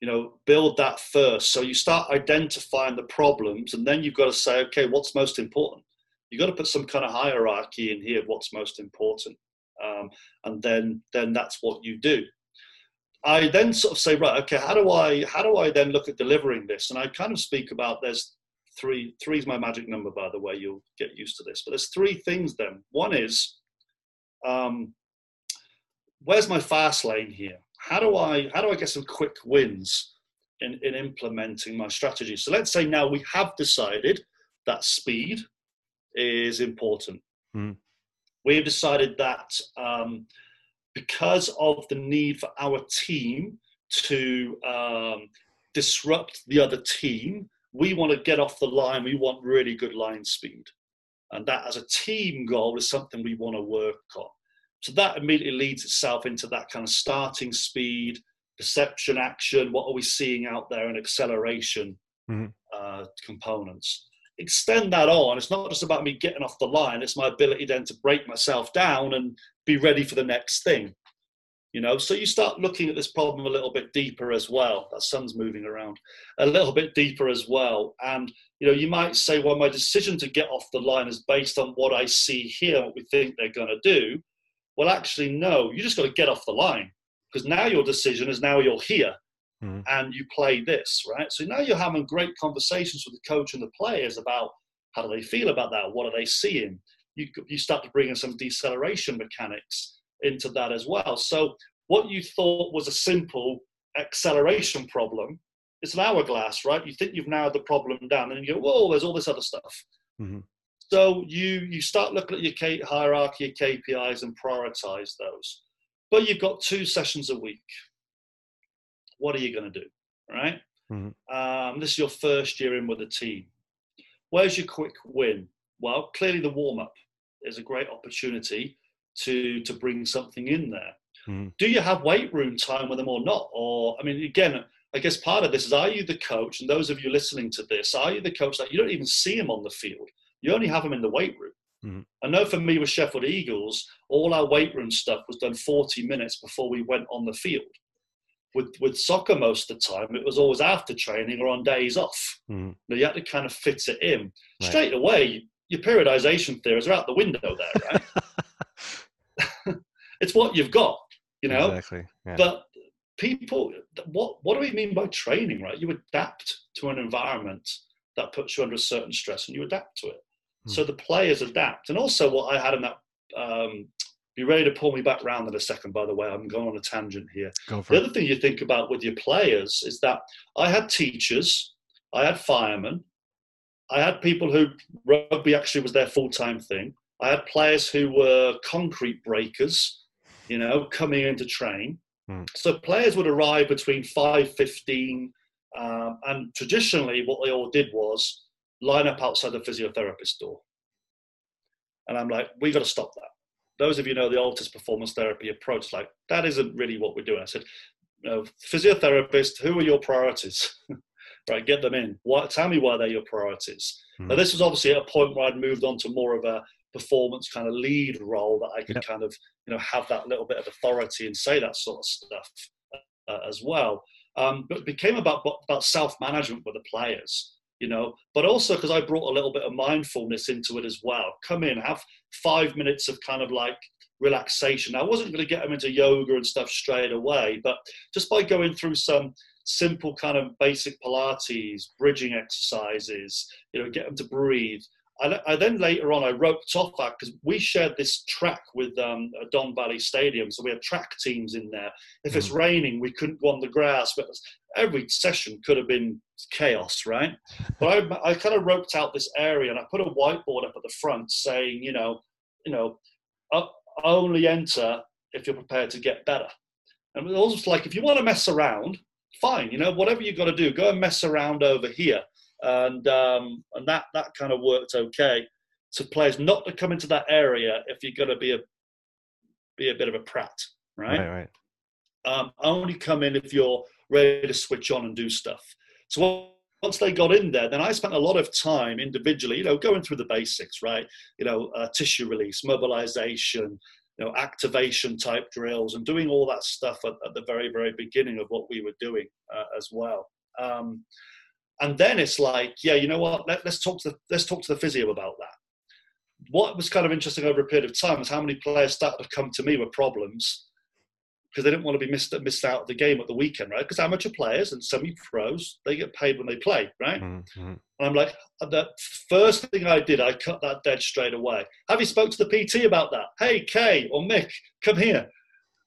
you know, build that first. So you start identifying the problems, and then you've got to say, okay, what's most important? You've got to put some kind of hierarchy in here. Of what's most important? um, and then then that's what you do. I then sort of say, right, okay, how do I how do I then look at delivering this? And I kind of speak about there's three three is my magic number, by the way. You'll get used to this, but there's three things. Then one is, um, where's my fast lane here? How do I how do I get some quick wins in in implementing my strategy? So let's say now we have decided that speed is important. Mm we've decided that um, because of the need for our team to um, disrupt the other team, we want to get off the line. We want really good line speed. And that, as a team goal, is something we want to work on. So that immediately leads itself into that kind of starting speed, perception, action. What are we seeing out there, and acceleration mm-hmm. uh, components extend that on. It's not just about me getting off the line. It's my ability then to break myself down and be ready for the next thing. You know, so you start looking at this problem a little bit deeper as well. That sun's moving around a little bit deeper as well. And you know, you might say, well, my decision to get off the line is based on what I see here, what we think they're going to do. Well, actually, no. You just got to get off the line because now your decision is now you're here mm. and you play this, right? So now you're having great conversations with the coach and the players about how do they feel about that? What are they seeing? You, you start to bring in some deceleration mechanics into that as well. So what you thought was a simple acceleration problem, it's an hourglass, right? You think you've narrowed the problem down, and you go, "Whoa, there's all this other stuff." Mm-hmm. So you you start looking at your K, hierarchy of KPIs and prioritize those. But you've got two sessions a week, what are you going to do? Right? Mm-hmm. Um, this is your first year in with the team. Where's your quick win? Well, clearly the warm up is a great opportunity to to bring something in there. Mm-hmm. Do you have weight room time with them or not? Or I mean, again, I guess part of this is: Are you the coach? And those of you listening to this, are you the coach that you don't even see him on the field? You only have him in the weight room. Mm-hmm. I know for me with Sheffield Eagles, all our weight room stuff was done 40 minutes before we went on the field with with soccer most of the time it was always after training or on days off mm. you had to kind of fit it in right. straight away your periodization theories are out the window there right it's what you've got you know exactly. yeah. but people what what do we mean by training right you adapt to an environment that puts you under a certain stress and you adapt to it mm. so the players adapt and also what i had in that um, be ready to pull me back round in a second, by the way. I'm going on a tangent here. the it. other thing you think about with your players is that I had teachers, I had firemen, I had people who rugby actually was their full time thing. I had players who were concrete breakers, you know, coming in to train. Hmm. So players would arrive between 5.15 um, and traditionally what they all did was line up outside the physiotherapist door. And I'm like, we've got to stop that those of you know the Altis performance therapy approach, like that isn't really what we're doing. I said, physiotherapist, who are your priorities? right, get them in. What, tell me why they're your priorities. Mm. Now, this was obviously at a point where I'd moved on to more of a performance kind of lead role that I could yep. kind of, you know, have that little bit of authority and say that sort of stuff uh, as well. Um, but it became about about self management with the players you know but also because i brought a little bit of mindfulness into it as well come in have five minutes of kind of like relaxation. I wasn't going to get them into yoga and stuff straight away, but just by going through some simple kind of basic Pilates, bridging exercises, you know, get them to breathe. I, I then later on I roped off that because we shared this track with um, Don Valley Stadium, so we had track teams in there. If mm. it's raining, we couldn't go on the grass, but every session could have been chaos, right? But I, I kind of roped out this area and I put a whiteboard up at the front saying, you know, you know, only enter if you're prepared to get better. And it was like, if you want to mess around, fine, you know, whatever you've got to do, go and mess around over here. And um, and that that kind of worked okay. To players not to come into that area if you're going to be a be a bit of a prat, right? Right, right. Um, only come in if you're ready to switch on and do stuff. So once they got in there, then I spent a lot of time individually, you know, going through the basics, right? You know, uh, tissue release, mobilization, you know, activation type drills, and doing all that stuff at, at the very, very beginning of what we were doing uh, as well. Um, and then it's like, yeah, you know what? Let, us talk to the, let's talk to the physio about that. What was kind of interesting over a period of time was how many players started to come to me with problems because they didn't want to be missed missed out of the game at the weekend, right? Because amateur players and semi-pros they get paid when they play, right? Mm-hmm. And I'm like, the first thing I did, I cut that dead straight away. Have you spoke to the PT about that? Hey, Kay or Mick, come here,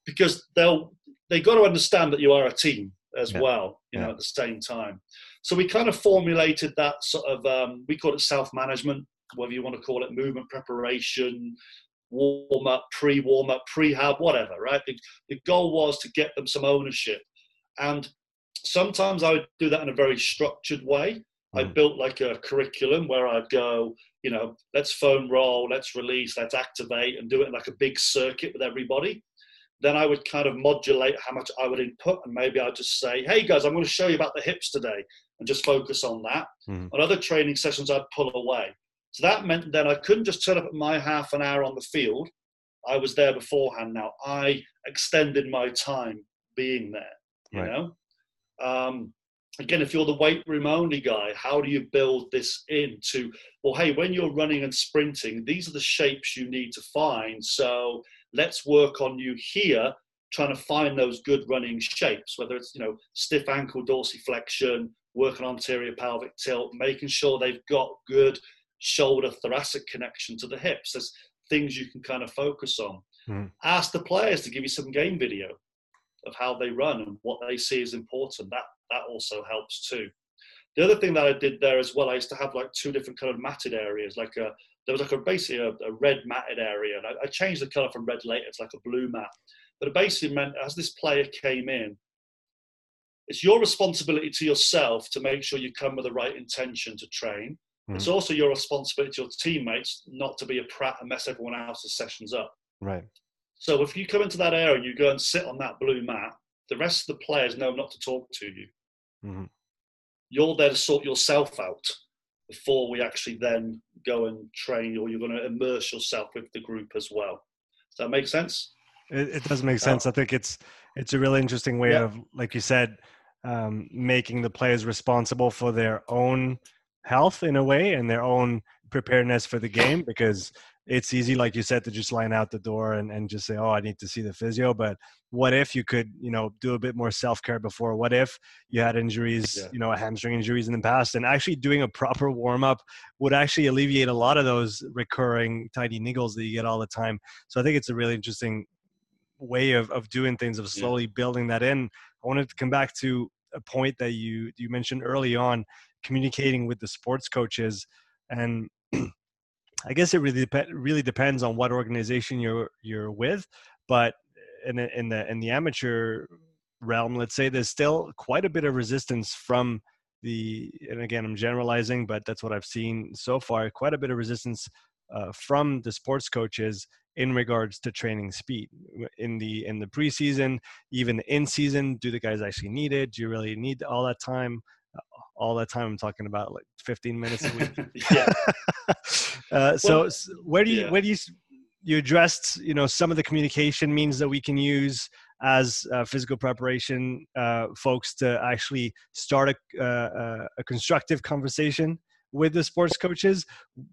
because they'll they got to understand that you are a team as yeah. well, you yeah. know, at the same time. So we kind of formulated that sort of um, we call it self-management, whether you want to call it movement preparation, warm up, pre warm up, prehab, whatever, right? The, the goal was to get them some ownership. And sometimes I would do that in a very structured way. I hmm. built like a curriculum where I'd go, you know, let's foam roll, let's release, let's activate, and do it like a big circuit with everybody. Then I would kind of modulate how much I would input, and maybe I'd just say, hey guys, I'm going to show you about the hips today, and just focus on that. Mm. On other training sessions, I'd pull away. So that meant then I couldn't just turn up at my half an hour on the field. I was there beforehand. Now I extended my time being there. You right. know, um, again, if you're the weight room only guy, how do you build this into? Well, hey, when you're running and sprinting, these are the shapes you need to find. So let's work on you here, trying to find those good running shapes. Whether it's you know stiff ankle dorsiflexion, working on anterior pelvic tilt, making sure they've got good shoulder thoracic connection to the hips. There's things you can kind of focus on. Mm. Ask the players to give you some game video of how they run and what they see is important. That that also helps too. The other thing that I did there as well, I used to have like two different kind of matted areas. Like a there was like a basically a, a red matted area, and I, I, changed the color from red later to like a blue mat. But it basically meant as this player came in, it's your responsibility to yourself to make sure you come with the right intention to train Mm. It's also your responsibility to your teammates not to be a prat and mess everyone else's sessions up. Right. So if you come into that area and you go and sit on that blue mat, the rest of the players know not to talk to you. Mm-hmm. You're there to sort yourself out before we actually then go and train, or you're going to immerse yourself with the group as well. Does that make sense? It, it does make sense. I think it's it's a really interesting way yeah. of, like you said, um, making the players responsible for their own health in a way and their own preparedness for the game because it's easy like you said to just line out the door and, and just say oh i need to see the physio. But what if you could you know do a bit more self-care before? What if you had injuries yeah. you know hamstring injuries in the past? And actually doing a proper warm-up would actually alleviate a lot of those recurring tiny niggles that you get all the time. So i think it's a really interesting way of, of doing things of slowly yeah. building that in. I wanted to come back to a point that you you mentioned early on communicating with the sports coaches and I guess it really dep- really depends on what organization you're you're with, but in the, in the in the amateur realm, let's say there's still quite a bit of resistance from the and again I'm generalizing, but that's what I've seen so far. Quite a bit of resistance uh, from the sports coaches in regards to training speed in the in the preseason, even in season. Do the guys actually need it? Do you really need all that time? All that time. I'm talking about like 15 minutes a week. yeah. uh, so, well, where do you yeah. where do you you addressed you know some of the communication means that we can use as uh, physical preparation uh, folks to actually start a, uh, a constructive conversation with the sports coaches.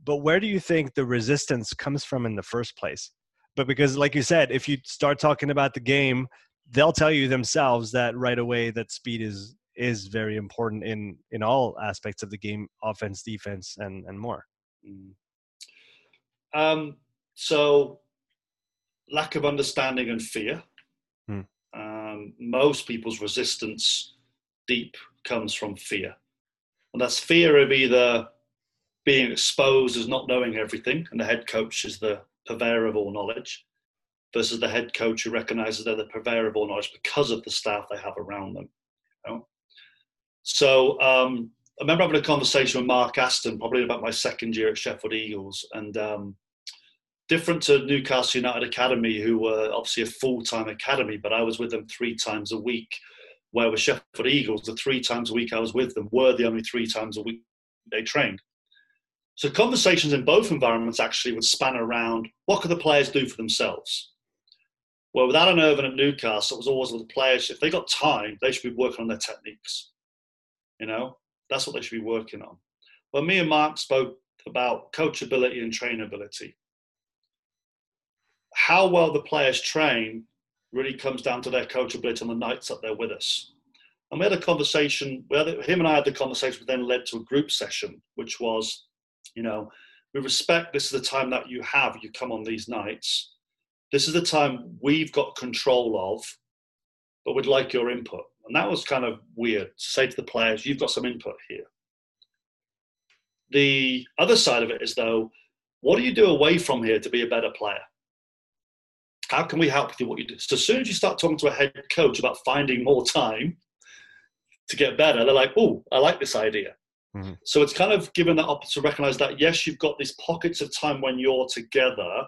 But where do you think the resistance comes from in the first place? but because like you said if you start talking about the game they'll tell you themselves that right away that speed is is very important in in all aspects of the game offense defense and and more mm. um so lack of understanding and fear hmm. um, most people's resistance deep comes from fear and that's fear of either being exposed as not knowing everything and the head coach is the purveyor of all knowledge versus the head coach who recognizes they're the purveyor of all knowledge because of the staff they have around them. You know? So um, I remember having a conversation with Mark Aston, probably about my second year at Sheffield Eagles, and um, different to Newcastle United Academy, who were obviously a full-time academy, but I was with them three times a week. Where with Sheffield Eagles, the three times a week I was with them were the only three times a week they trained. So conversations in both environments actually would span around what could the players do for themselves? Well, with Alan Irvine at Newcastle, it was always with the players, if they got time, they should be working on their techniques. You know, that's what they should be working on. Well, me and Mark spoke about coachability and trainability. How well the players train really comes down to their coachability on the nights that they're with us. And we had a conversation, him and I had the conversation, which then led to a group session, which was, you know, we respect this is the time that you have, you come on these nights this is the time we've got control of, but we'd like your input. And that was kind of weird to say to the players, you've got some input here. The other side of it is, though, what do you do away from here to be a better player? How can we help you what you do? So, as soon as you start talking to a head coach about finding more time to get better, they're like, oh, I like this idea. Mm-hmm. So, it's kind of given that opportunity to recognize that, yes, you've got these pockets of time when you're together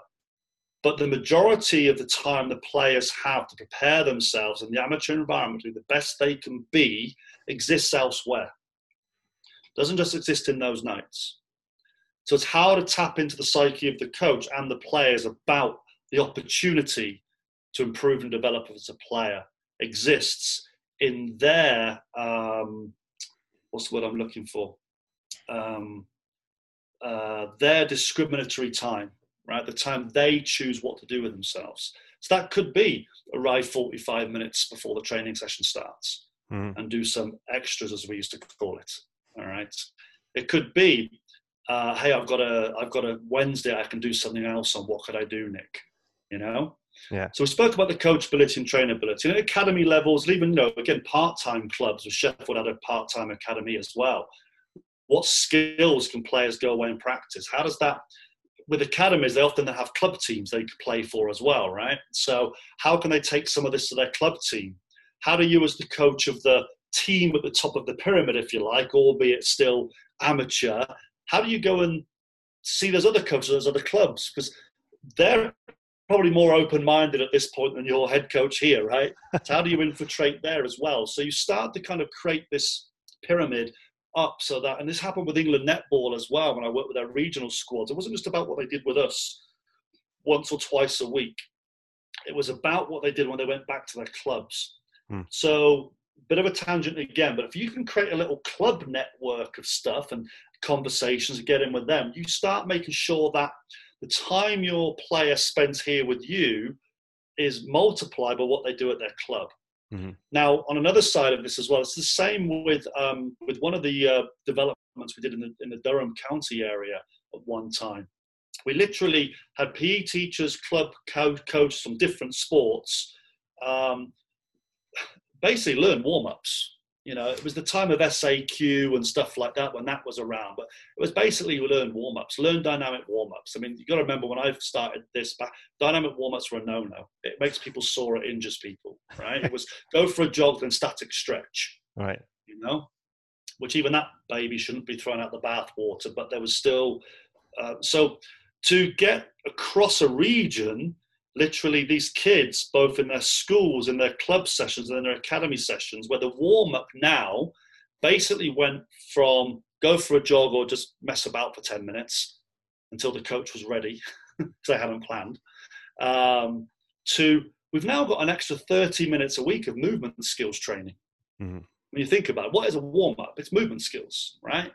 but the majority of the time the players have to prepare themselves in the amateur environment to be the best they can be exists elsewhere. Doesn't just exist in those nights. So it's how to tap into the psyche of the coach and the players about the opportunity to improve and develop as a player exists in their um, what's the word I'm looking for? Um, uh, their discriminatory time right? The time they choose what to do with themselves. So that could be arrive 45 minutes before the training session starts mm. and do some extras, as we used to call it. All right. It could be, uh, hey, I've got a, I've got a Wednesday. I can do something else on. What could I do, Nick? You know. Yeah. So we spoke about the coachability and trainability. And at academy levels, even you know, again, part-time clubs with Sheffield had a part-time academy as well. What skills can players go away and practice? How does that with academies, they often have club teams they could play for as well, right? So how can they take some of this to their club team? How do you, as the coach of the team at the top of the pyramid, if you like, albeit still amateur, how do you go and see those other coaches, those other clubs? Because they're probably more open-minded at this point than your head coach here, right? so how do you infiltrate there as well? So you start to kind of create this pyramid up so that, and this happened with England netball as well when I worked with their regional squads. It wasn't just about what they did with us once or twice a week. It was about what they did when they went back to their clubs. Hmm. So, bit of a tangent again, but if you can create a little club network of stuff and conversations and get in with them, you start making sure that the time your player spends here with you is multiplied by what they do at their club. Mm-hmm. Now, on another side of this as well, it's the same with um, with one of the uh, developments we did in the in the Durham County area at one time. We literally had PE teachers, club co- coaches from different sports, um, basically learn warm ups you know, it was the time of SAQ and stuff like that when that was around. But it was basically you learn warm ups, learn dynamic warm ups. I mean, you've got to remember when I started this, dynamic warm ups were a no no. It makes people sore, it injures people, right? it was go for a jog then static stretch, right? You know, which even that baby shouldn't be thrown out the bathwater, but there was still uh, so to get across a region literally these kids, both in their schools, in their club sessions, and in their academy sessions, where the warm up now basically went from go for a jog or just mess about for 10 minutes until the coach was ready, because they hadn't planned, um, to we've now got an extra 30 minutes a week of movement skills training. Mm-hmm. When you think about it, what is a warm up? It's movement skills, right?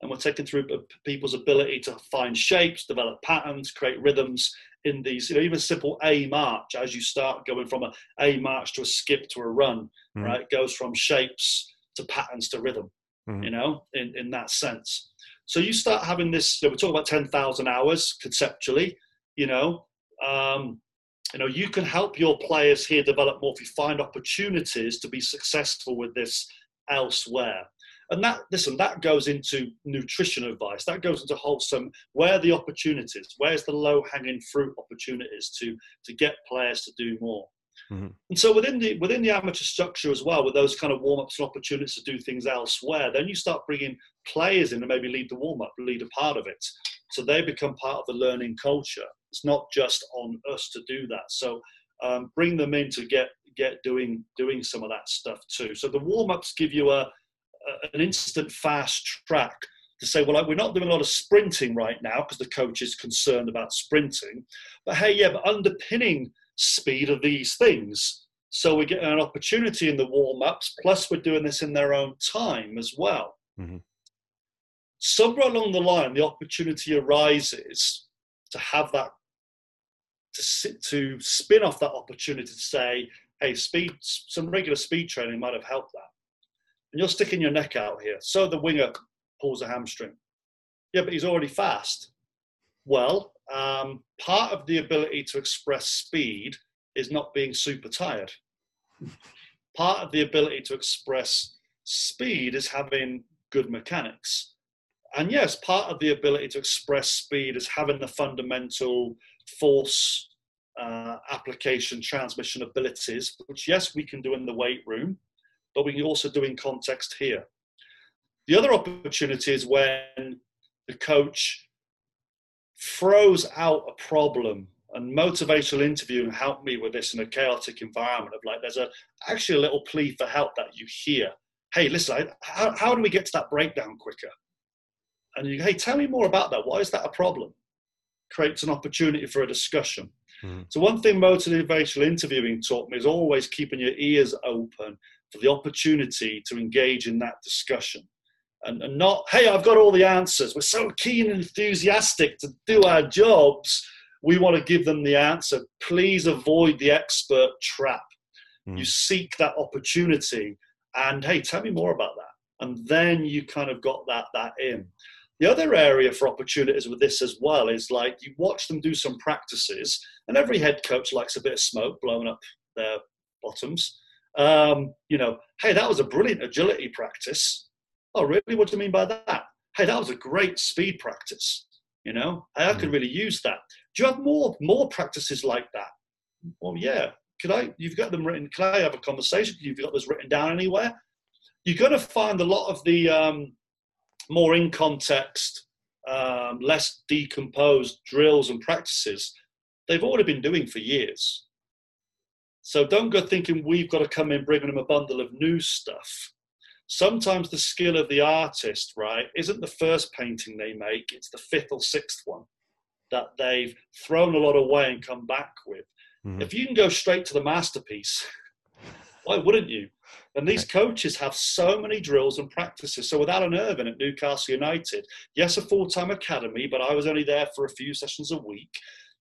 And we're taking through people's ability to find shapes, develop patterns, create rhythms, in these, you know, even simple A march as you start going from a A march to a skip to a run, mm-hmm. right? It goes from shapes to patterns to rhythm, mm-hmm. you know, in, in that sense. So you start having this, you know, we're talking about 10,000 hours conceptually, you know, um, you know, you can help your players here develop more if you find opportunities to be successful with this elsewhere. And that, listen, that goes into nutrition advice. That goes into wholesome. Where the opportunities? Where's the low-hanging fruit opportunities to to get players to do more? Mm-hmm. And so within the within the amateur structure as well, with those kind of warm-ups and opportunities to do things elsewhere, then you start bringing players in to maybe lead the warm-up, lead a part of it. So they become part of the learning culture. It's not just on us to do that. So um, bring them in to get get doing doing some of that stuff too. So the warm-ups give you a an instant fast track to say, well, like, we're not doing a lot of sprinting right now because the coach is concerned about sprinting. But hey, yeah, but underpinning speed of these things. So we get an opportunity in the warm ups, plus we're doing this in their own time as well. Mm-hmm. Somewhere along the line, the opportunity arises to have that, to, sit, to spin off that opportunity to say, hey, speed, some regular speed training might have helped that. And you're sticking your neck out here. So the winger pulls a hamstring. Yeah, but he's already fast. Well, um, part of the ability to express speed is not being super tired. Part of the ability to express speed is having good mechanics. And yes, part of the ability to express speed is having the fundamental force uh, application transmission abilities, which, yes, we can do in the weight room, but we can also do in context here. The other opportunity is when the coach throws out a problem and motivational interviewing helped me with this in a chaotic environment of like there's a actually a little plea for help that you hear. Hey listen I, how, how do we get to that breakdown quicker? And you hey tell me more about that. Why is that a problem? Creates an opportunity for a discussion. Mm. so one thing motivational interviewing taught me is always keeping your ears open for the opportunity to engage in that discussion and, and not, hey, I've got all the answers. We're so keen and enthusiastic to do our jobs. We want to give them the answer. Please avoid the expert trap. Mm. You seek that opportunity, and hey, tell me more about that. And then you kind of got that that in. The other area for opportunities with this as well is like you watch them do some practices, and every head coach likes a bit of smoke blowing up their bottoms. Um, you know, hey, that was a brilliant agility practice. Oh, really? What do you mean by that? Hey, that was a great speed practice. You know, I could mm. really use that. Do you have more more practices like that? Well, yeah. Could I? You've got them written. Can I have a conversation? You've got those written down anywhere? You're going to find a lot of the um, more in context, um, less decomposed drills and practices. They've already been doing for years. So don't go thinking we've got to come in bringing them a bundle of new stuff sometimes the skill of the artist, right, isn't the first painting they make, it's the fifth or sixth one that they've thrown a lot away and come back with. Mm-hmm. If you can go straight to the masterpiece, why wouldn't you? And these coaches have so many drills and practices. So with Alan Irvine at Newcastle United, yes, a full-time academy, but I was only there for a few sessions a week.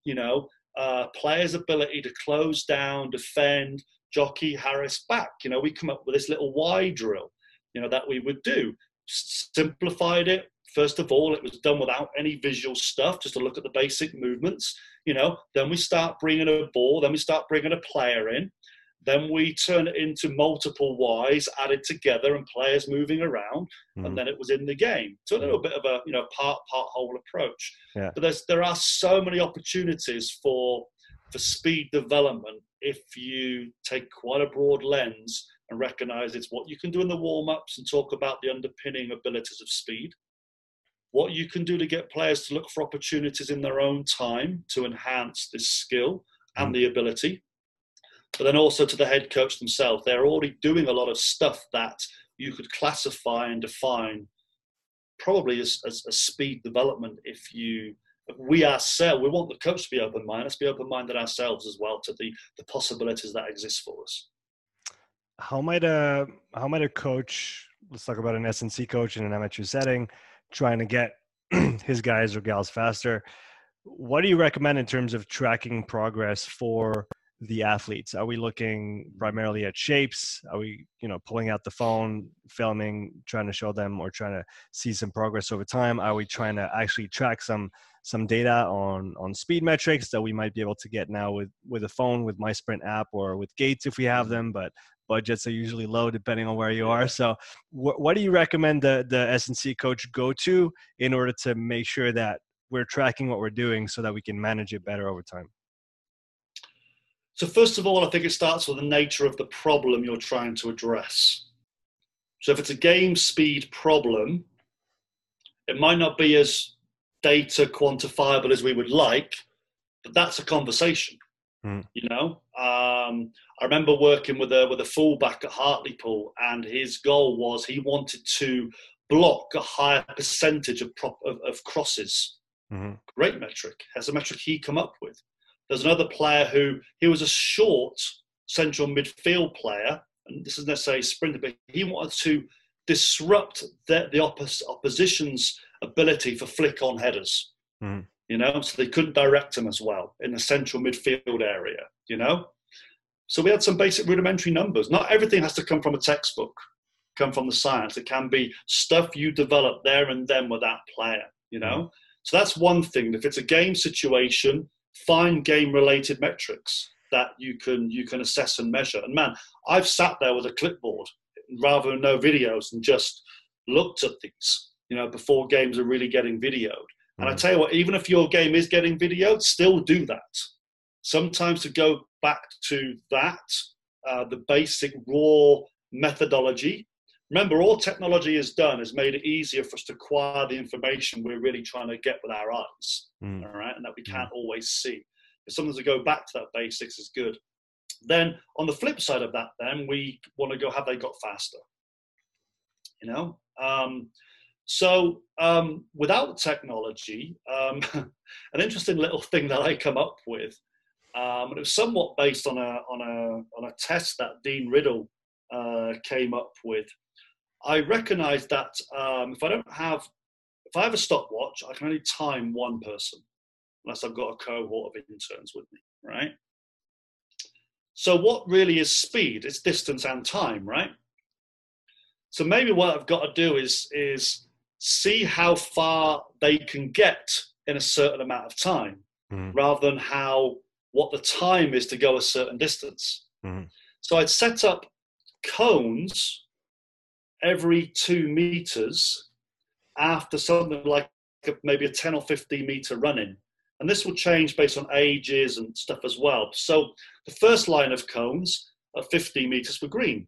You know, uh, players' ability to close down, defend, jockey, Harris back. You know, we come up with this little Y drill you know that we would do. Simplified it. First of all it was done without any visual stuff just to look at the basic movements you know. Then we start bringing a ball then we start bringing a player in then we turn it into multiple Ys added together and players moving around, mm. and then it was in the game. So a little bit of a you know part part whole approach. Yeah. But there's there are so many opportunities for for speed development if you take quite a broad lens and recognize it's what you can do in the warm ups and talk about the underpinning abilities of speed, what you can do to get players to look for opportunities in their own time to enhance this skill and mm. the ability, but then also to the head coach themselves. They're already doing a lot of stuff that you could classify and define probably as, as, as speed development if you we ourselves we want the coach to be open minded let's be open minded ourselves as well to the the possibilities that exist for us. How might a how might a coach let's talk about an snc coach in an amateur setting trying to get his guys or gals faster? What do you recommend in terms of tracking progress for the athletes? Are we looking primarily at shapes? Are we, you know, pulling out the phone, filming, trying to show them, or trying to see some progress over time? Are we trying to actually track some some data on on speed metrics that we might be able to get now with with a phone, with MySprint app, or with Gates if we have them? But budgets are usually low depending on where you are. So, wh- what do you recommend the the S&C coach go to in order to make sure that we're tracking what we're doing so that we can manage it better over time? So, first of all, I think it starts with the nature of the problem you're trying to address. So, if it's a game speed problem, it might not be as data quantifiable as we would like, but that's a conversation. Mm. You know, um, I remember working with a with a fullback at Hartlepool, and his goal was he wanted to block a higher percentage of prop, of, of, crosses. Mm-hmm. Great metric. Has a metric he come up with. There's another player who he was a short central midfield player, and this is necessarily sprinter, but he wanted to disrupt the, the oppos- opposition's ability for flick on headers. Mm. You know, so they couldn't direct him as well in the central midfield area. You know, so we had some basic rudimentary numbers. Not everything has to come from a textbook, come from the science. It can be stuff you develop there and then with that player. You know, mm. so that's one thing. If it's a game situation, find game related metrics that you can you can assess and measure. And man, I've sat there with a clipboard rather than no videos and just looked at things, you know, before games are really getting videoed. And I mm. tell you what, even if your game is getting videoed, still do that. Sometimes to go back to that, uh, the basic raw methodology. Remember, all technology has done is made it easier for us to acquire the information we're really trying to get with our eyes, mm. all right, and that we can't mm. always see. But sometimes to go back to that basics is good. Then on the flip side of that, then we want to go, have they got faster? You know? Um, so um, without technology, um, an interesting little thing that I come up with, um, and it was somewhat based on a on a on a test that Dean Riddle uh, came up with. I recognise that um, if I don't have if I have a stopwatch, I can only time one person unless I've got a cohort of interns with me, right? So what really is speed? It's distance and time, right? So maybe what I've got to do is is see how far they can get in a certain amount of time, mm. rather than how what the time is to go a certain distance. Mm. So I'd set up cones every two meters after something like maybe a 10 or 15 meter running. And this will change based on ages and stuff as well. So the first line of cones at 15 meters were green.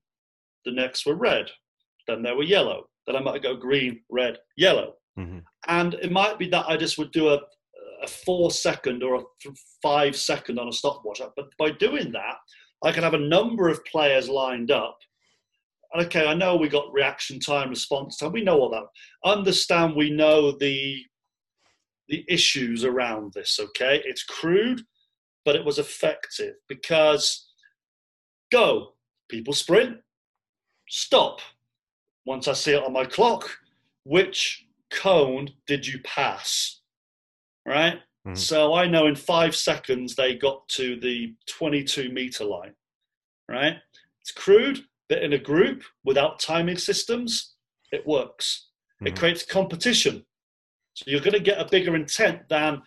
The next were red. Then they were yellow. Then I might go green, red, yellow. Mm-hmm. And it might be that I just would do a, a four second or a five second on a stopwatch. But by doing that, I can have a number of players lined up. Okay, I know we got reaction time, response time. We know all that. Understand we know the the issues around this. Okay, it's crude, but it was effective because go, people sprint, stop. Once I see it on my clock, which cone did you pass? Right? Mm-hmm. So I know in five seconds they got to the 22 meter line. Right? It's crude, but in a group without timing systems, it works. Mm-hmm. It creates competition. So you're going to get a bigger intent than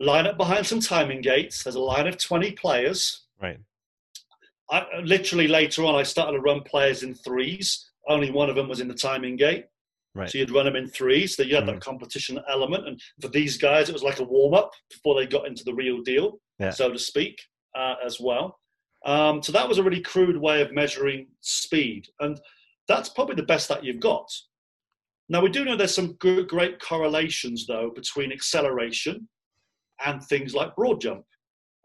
line up behind some timing gates. There's a line of 20 players. Right. I, literally later on, I started to run players in threes. Only one of them was in the timing gate. Right. So you'd run them in threes. So you had mm. that competition element. And for these guys, it was like a warm up before they got into the real deal, yeah. so to speak, uh, as well. Um, so that was a really crude way of measuring speed. And that's probably the best that you've got. Now, we do know there's some good, great correlations, though, between acceleration and things like broad jump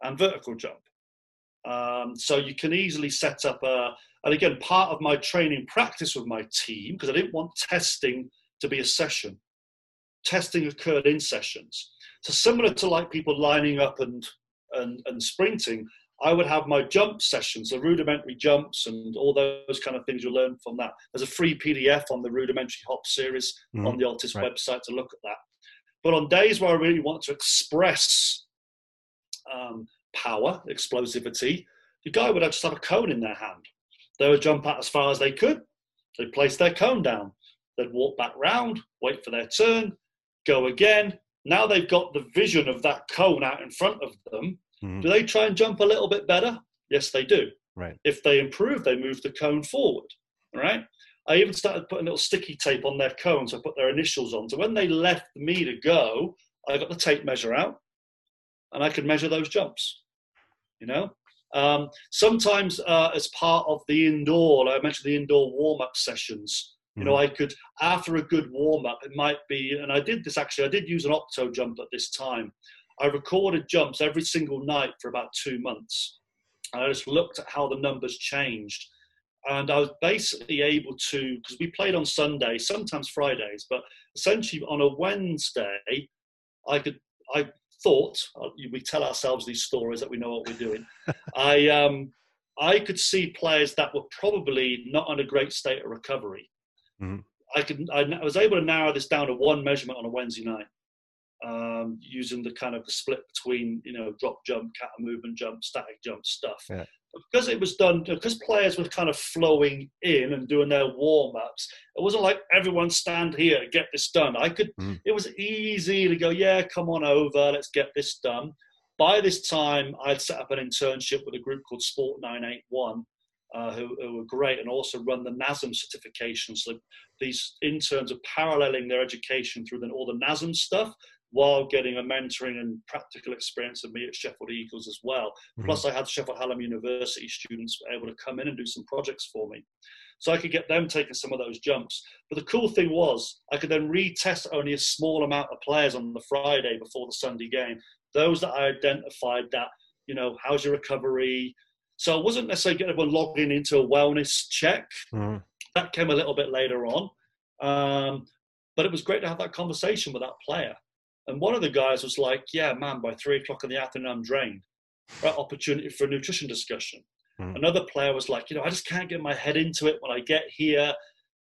and vertical jump. Um, so you can easily set up a, and again, part of my training practice with my team, because I didn't want testing to be a session, testing occurred in sessions. So similar to like people lining up and, and, and sprinting, I would have my jump sessions, the rudimentary jumps and all those kind of things you learn from that. There's a free PDF on the rudimentary hop series mm-hmm. on the Altis right. website to look at that. But on days where I really want to express um, power, explosivity, the guy would just have a cone in their hand. They would jump out as far as they could. They'd place their cone down. They'd walk back round, wait for their turn, go again. Now they've got the vision of that cone out in front of them. Mm-hmm. Do they try and jump a little bit better? Yes, they do. Right. If they improve, they move the cone forward. Right. I even started putting a little sticky tape on their cones. I put their initials on. So when they left me to go, I got the tape measure out, and I could measure those jumps. You know, um, sometimes uh, as part of the indoor, like I mentioned the indoor warm up sessions. You know, mm. I could after a good warm up, it might be, and I did this actually. I did use an OptoJump at this time. I recorded jumps every single night for about two months. And I just looked at how the numbers changed. And I was basically able to, because we played on Sunday, sometimes Fridays, but essentially on a Wednesday, I could, I thought, uh, we tell ourselves these stories that we know what we're doing. I, um, I could see players that were probably not in a great state of recovery. Mm-hmm. I could, I was able to narrow this down to one measurement on a Wednesday night um, using the kind of the split between you know drop jump, counter movement jump, static jump stuff. Yeah. Because it was done, because players were kind of flowing in and doing their warm ups, it wasn't like everyone stand here, get this done. I could, mm. it was easy to go, yeah, come on over, let's get this done. By this time, I'd set up an internship with a group called Sport 981, uh, who, who, were great and also run the NASM certification. So these interns are paralleling their education through the, all the NASM stuff while getting a mentoring and practical experience of me at Sheffield Eagles as well. Mm-hmm. Plus, I had Sheffield Hallam University students able to come in and do some projects for me. So I could get them taking some of those jumps. But the cool thing was, I could then retest only a small amount of players on the Friday before the Sunday game. Those that I identified that, you know, how's your recovery? So I wasn't necessarily getting everyone logging into a wellness check. Mm-hmm. That came a little bit later on. Um, but it was great to have that conversation with that player. And one of the guys was like, "Yeah, man, by three o'clock in the afternoon, I'm drained." Right, opportunity for a nutrition discussion. Mm. Another player was like, "You know, I just can't get my head into it when I get here."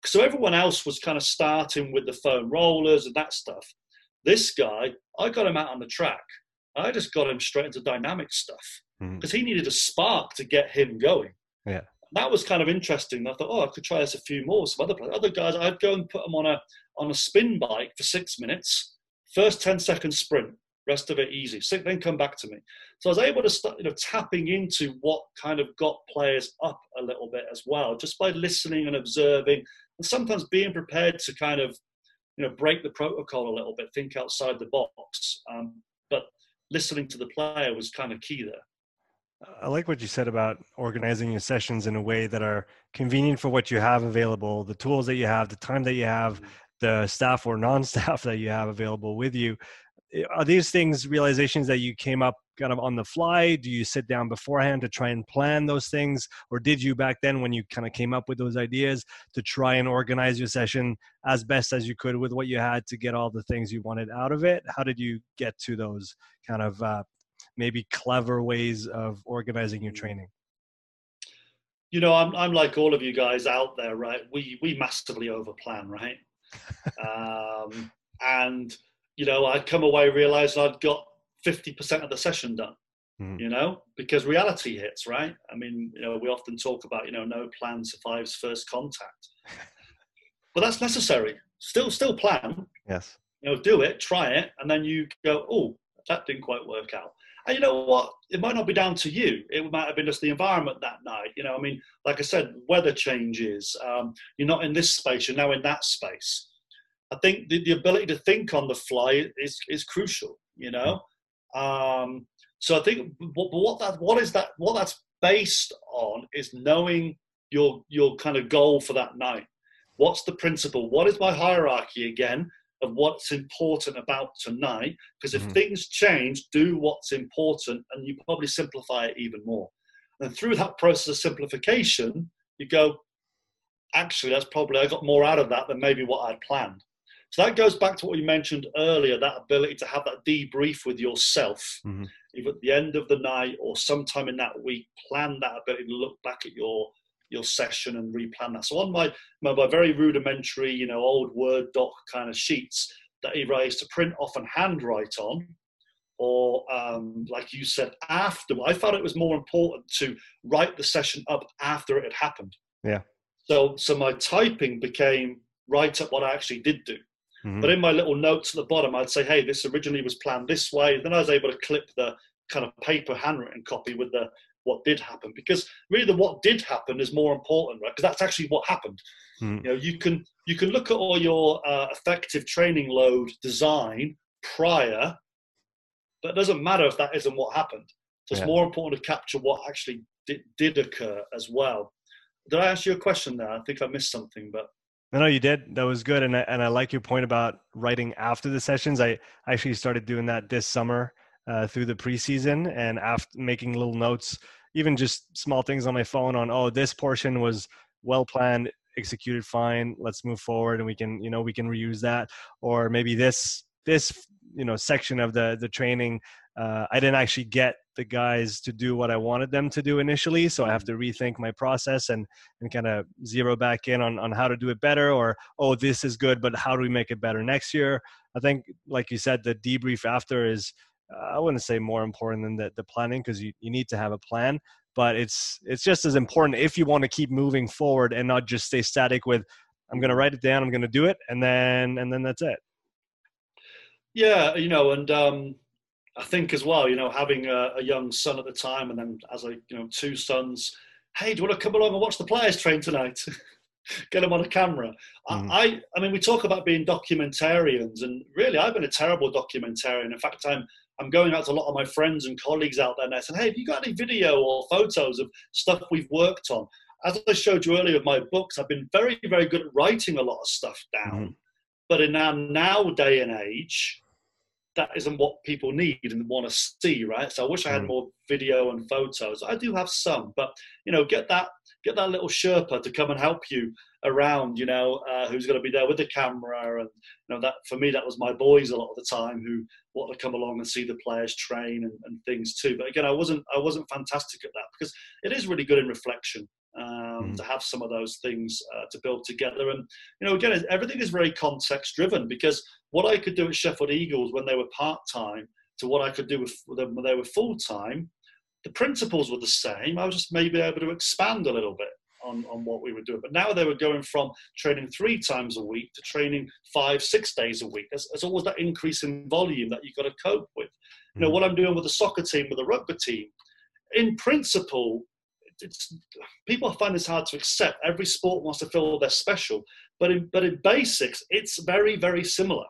So everyone else was kind of starting with the foam rollers and that stuff. This guy, I got him out on the track. I just got him straight into dynamic stuff because mm. he needed a spark to get him going. Yeah that was kind of interesting. I thought, oh, I could try this a few more. Some other other guys, I'd go and put them on a on a spin bike for six minutes, First 10 second sprint, rest of it easy. So then come back to me. So I was able to start, you know, tapping into what kind of got players up a little bit as well, just by listening and observing, and sometimes being prepared to kind of, you know, break the protocol a little bit, think outside the box. Um, but listening to the player was kind of key there. I like what you said about organizing your sessions in a way that are convenient for what you have available, the tools that you have, the time that you have, the staff or non-staff that you have available with you eh, are these things realizations that you came up kind of on the fly? Do you sit down beforehand to try and plan those things? Or did you back then when you kind of came up with those ideas to try and organize your session as best as you could with what you had to get all the things you wanted out of it? How did you get to those kind of uh, maybe clever ways of organizing your training? You know I'm, I'm like all of you guys out there right? We we massively overplan right um, and you know, I'd come away realizing I'd got 50% of the session done. Mm. You know, because reality hits, right? I mean, you know, we often talk about, you know, no plan survives first contact, but that's necessary. Still, still plan. Yes. You know, do it, try it, and then you go, oh, that didn't quite work out. And you know what? It might not be down to you. It might have been just the environment that night. You know, I mean, like I said, weather changes. Um, you're not in this space. You're now in that space. I think the, the ability to think on the fly is is crucial. You know, um, so I think what, what that what is that what that's based on is knowing your your kind of goal for that night. What's the principle? What is my hierarchy again? Of what's important about tonight. Because if mm-hmm. things change, do what's important and you probably simplify it even more. And through that process of simplification, you go, actually, that's probably, I got more out of that than maybe what I'd planned. So that goes back to what you mentioned earlier that ability to have that debrief with yourself, mm-hmm. either at the end of the night or sometime in that week, plan that ability to look back at your your session and replan that. So on my, my, my very rudimentary, you know, old Word doc kind of sheets, that either I used to print off and handwrite on, or um, like you said, after. I felt it was more important to write the session up after it had happened. Yeah. So, so my typing became write up what I actually did do. Mm-hmm. But in my little notes at the bottom, I'd say, hey, this originally was planned this way. Then I was able to clip the kind of paper handwritten copy with the what did happen because really the what did happen is more important right because that's actually what happened mm. you know you can you can look at all your uh, effective training load design prior but it doesn't matter if that isn't what happened so it's yeah. more important to capture what actually did, did occur as well did i ask you a question there i think i missed something but no, no, you did. That was good, and I, and I like your point about writing after the sessions. I actually started doing that this summer uh, through the preseason, and after making little notes, even just small things on my phone on, oh, this portion was well planned, executed fine. Let's move forward, and we can, you know, we can reuse that, or maybe this this you know section of the the training uh, I didn't actually get the guys to do what I wanted them to do initially. So I have mm-hmm. to rethink my process and, and kind of zero back in on, on how to do it better or, oh, this is good, but how do we make it better next year? I think, like you said, the debrief after is, I wouldn't say more important than the, the planning because you, you need to have a plan, but it's, it's just as important if you want to keep moving forward and not just stay static with, I'm going to write it down, I'm going to do it. And then, and then that's it. Yeah. You know, and, um, I think as well, you know, having a, a, young son at the time, and then as I, you know two sons, hey, do you want to come along and watch the players train tonight? Get them on a camera. Mm. I, I mean, we talk about being documentarians, and really, I've been a terrible documentarian. In fact, I'm I'm going out to a lot of my friends and colleagues out there, and I said, hey, have you got any video or photos of stuff we've worked on? As I showed you earlier with my books, I've been very, very good at writing a lot of stuff down. Mm. But in our now day and age, that isn't what people need and want to see, right? So I wish I had mm. more video and photos. I do have some, but you know, get that get that little Sherpa to come and help you around. You know, uh, who's going to be there with the camera, and you know that for me that was my boys a lot of the time who want to come along and see the players train and, and things too. But again, I wasn't I wasn't fantastic at that because it is really good in reflection um, mm. to have some of those things uh, to build together. And you know, again, everything is very context driven because what I could do at Sheffield Eagles when they were part time to what I could do with them when they were full time, the principles were the same. I was just maybe able to expand a little bit on, on what we were doing. But now they were going from training three times a week to training five, six days a week. There's, there's always that increase in volume that you've got to cope with. You know, hmm. what I'm doing with the soccer team, with the rugby team, in principle, it's, people find this hard to accept. Every sport wants to feel they're special, but in but in basics, it's very very similar.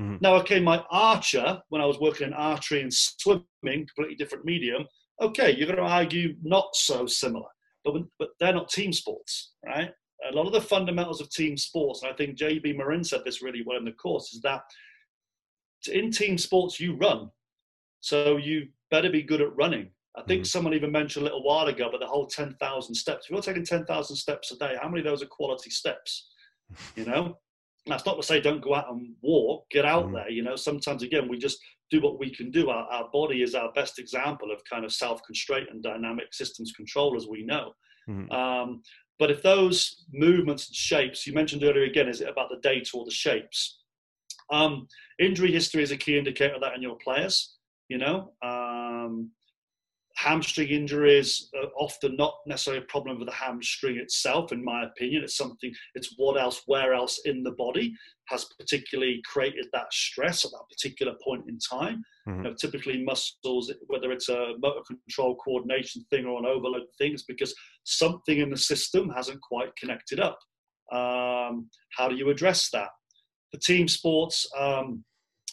Mm-hmm. Now, okay, my archer when I was working in archery and swimming, completely different medium. Okay, you're going to argue not so similar, but but they're not team sports, right? A lot of the fundamentals of team sports, and I think JB Morin said this really well in the course, is that in team sports you run, so you better be good at running I think mm-hmm. someone even mentioned a little while ago, but the whole 10,000 steps. If you're taking 10,000 steps a day, how many of those are quality steps? You know? That's not to say don't go out and walk, get out mm-hmm. there. You know, sometimes again, we just do what we can do. Our, our body is our best example of kind of self constraint and dynamic systems control, as we know. Mm-hmm. Um, but if those movements and shapes, you mentioned earlier again, is it about the data or the shapes? Um, injury history is a key indicator of that in your players. You know, um, hamstring injuries are often not necessarily a problem with the hamstring itself in my opinion. It's something it's what else where else in the body has particularly created that stress at that particular point in time. Mm-hmm. you know, typically muscles whether it's a motor control coordination thing or an overload thing is because something in the system hasn't quite connected up. Um, how do you address that? For team sports um,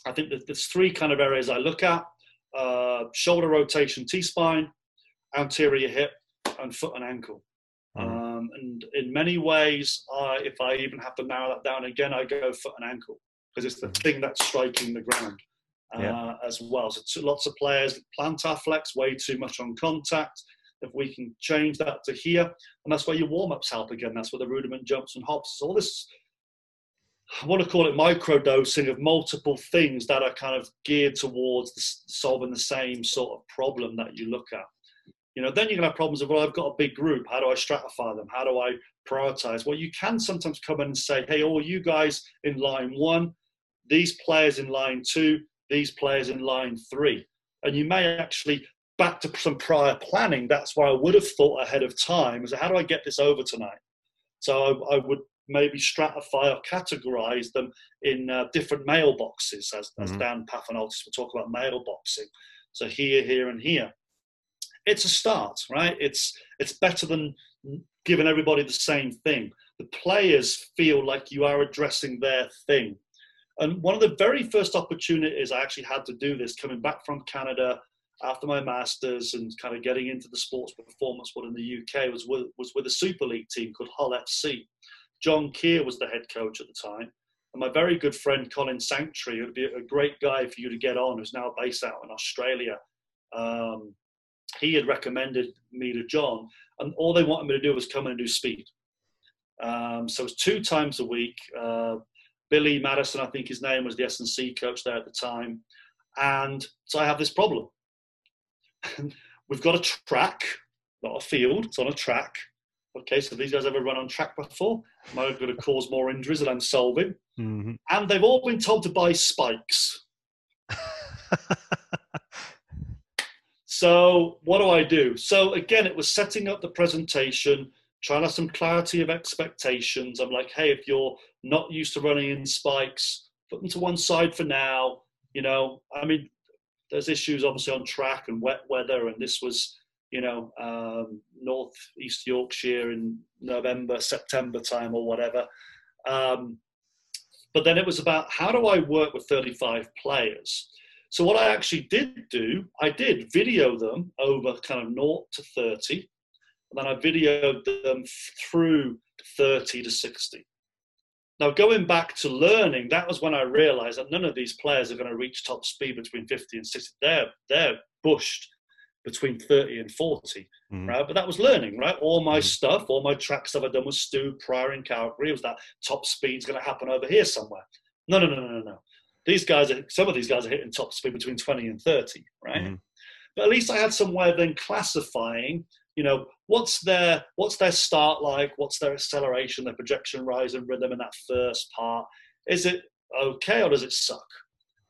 i think that there's three kind of areas i look at uh, shoulder rotation, T spine, anterior hip, and foot and ankle. Mm-hmm. Um, and in many ways, I, if I even have to narrow that down again, I go foot and ankle because it's the mm-hmm. thing that's striking the ground uh, yeah. as well. So lots of players plantar flex way too much on contact. If we can change that to here, and that's where your warm ups help again. That's where the rudiment jumps and hops. So all this I want to call it micro dosing of multiple things that are kind of geared towards the, solving the same sort of problem that you look at. You know, then you're gonna have problems of well, I've got a big group. How do I stratify them? How do I prioritize? Well, you can sometimes come in and say, hey, all you guys in line one, these players in line two, these players in line three. And you may actually, back to some prior planning, that's why I would have thought ahead of time is how do I get this over tonight? So I, I would maybe stratify or categorize them in uh, different mailboxes, as, mm-hmm. as Dan Pfaff and Altis will talk about mailboxing. So here, here, and here. It's a start, right? It's it's better than giving everybody the same thing. The players feel like you are addressing their thing. And one of the very first opportunities I actually had to do this coming back from Canada after my masters and kind of getting into the sports performance world in the UK was with, was with a Super League team called Hull FC. John Kear was the head coach at the time. And my very good friend Colin Sanctuary, who'd be a great guy for you to get on, who's now based out in Australia, um, he had recommended me to John. And all they wanted me to do was come and do speed. Um, so it was two times a week. Uh, Billy Madison, I think his name was the S&C coach there at the time. And so I have this problem. We've got a track, not a field, it's on a track. Okay, so these guys ever run on track before? Am I going to cause more injuries than I'm solving? Mm-hmm. And they've all been told to buy spikes. so what do I do? So again, it was setting up the presentation, trying to have some clarity of expectations. I'm like, hey, if you're not used to running in spikes, put them to one side for now. You know, I mean, there's issues obviously on track and wet weather, and this was you know, um, North East Yorkshire in November, September time or whatever. Um, but then it was about how do I work with 35 players? So what I actually did do, I did video them over kind of 0 to 30, and then I videoed them through 30 to 60. Now, going back to learning, that was when I realized that none of these players are going to reach top speed between 50 and 60. They're, they're bushed between 30 and 40, mm. right? But that was learning, right? All my mm. stuff, all my track stuff I'd done with Stu prior in Calgary was that top speed's going to happen over here somewhere. No, no, no, no, no, no. These guys are, some of these guys are hitting top speed between 20 and 30, right? Mm. But at least I had some way of then classifying, you know, what's their, what's their start like? What's their acceleration, their projection rise and rhythm in that first part? Is it okay or does it suck?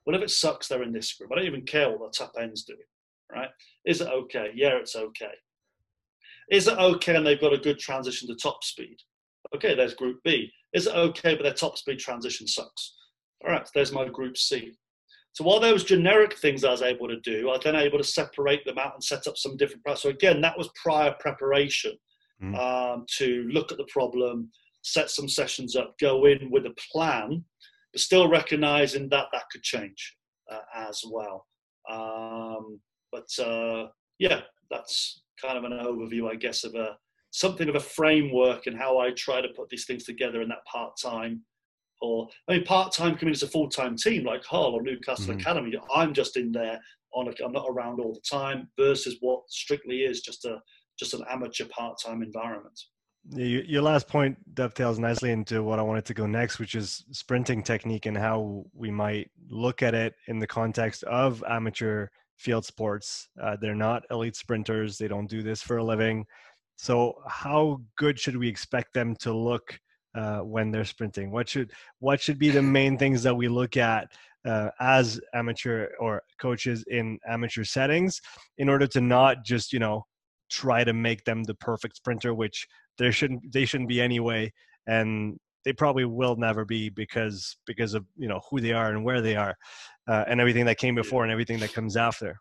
Well, if it sucks, they're in this group. I don't even care what the top end's doing right? Is it okay? Yeah, it's okay. Is it okay and they've got a good transition to top speed? Okay, there's group B. Is it okay but their top speed transition sucks? All right, there's my group C. So while those generic things I was able to do, I was then able to separate them out and set up some different. So again, that was prior preparation mm. um, to look at the problem, set some sessions up, go in with a plan, but still recognizing that that could change uh, as well. Um, but uh, yeah, that's kind of an overview, I guess, of a something of a framework and how I try to put these things together in that part time. Or I mean, part time coming as a full time team like Hull or Newcastle mm-hmm. Academy. I'm just in there on. A, I'm not around all the time. Versus what strictly is just a just an amateur part time environment. Your last point dovetails nicely into what I wanted to go next, which is sprinting technique and how we might look at it in the context of amateur field sports. Uh, they're not elite sprinters. They don't do this for a living. So, how good should we expect them to look uh, when they're sprinting? What should what should be the main things that we look at uh, as amateur or coaches in amateur settings in order to not just you know try to make them the perfect sprinter, which there shouldn't they shouldn't be anyway, and they probably will never be because because of you know who they are and where they are uh, and everything that came before and everything that comes after.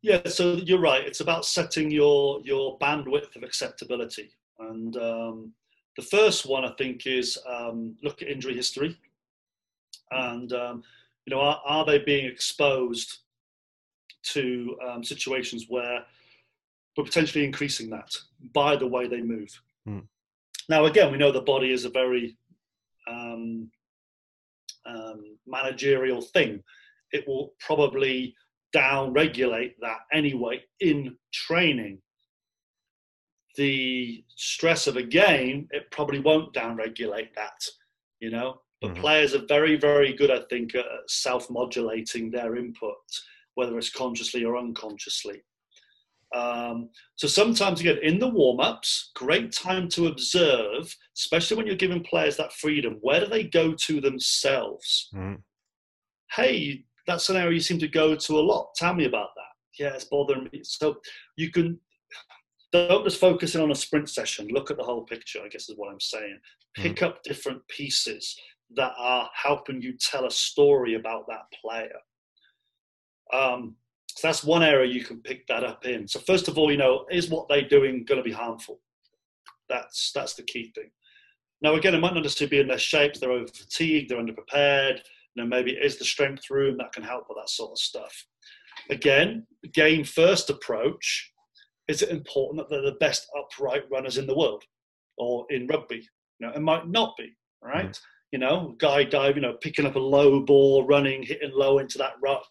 Yeah so you're right it's about setting your your bandwidth of acceptability and um, the first one i think is um, look at injury history and um, you know are, are, they being exposed to um, situations where we're potentially increasing that by the way they move? Mm. Now again we know the body is a very um, um, managerial thing. It will probably down regulate that anyway in training. The stress of a game, it probably won't down regulate that, you know. But mm-hmm. players are very, very good, I think, at self modulating their input, whether it's consciously or unconsciously. Um, so sometimes again in the warm-ups, great time to observe, especially when you're giving players that freedom. Where do they go to themselves? Mm. Hey, that's an area you seem to go to a lot. Tell me about that. Yeah, it's bothering me. So you can don't just focus in on a sprint session. Look at the whole picture. I guess is what I'm saying. Pick mm. up different pieces that are helping you tell a story about that player. Um, so that's one area you can pick that up in. So first of all, you know, is what they're doing going to be harmful? That's that's the key thing. Now again, it might not necessarily be in their shapes. They're over fatigued. They're underprepared. You know, maybe it is the strength room that can help with that sort of stuff. Again, game first approach. Is it important that they're the best upright runners in the world or in rugby? You know, it might not be. Right. Mm. You know, guy dive. You know, picking up a low ball, running, hitting low into that ruck.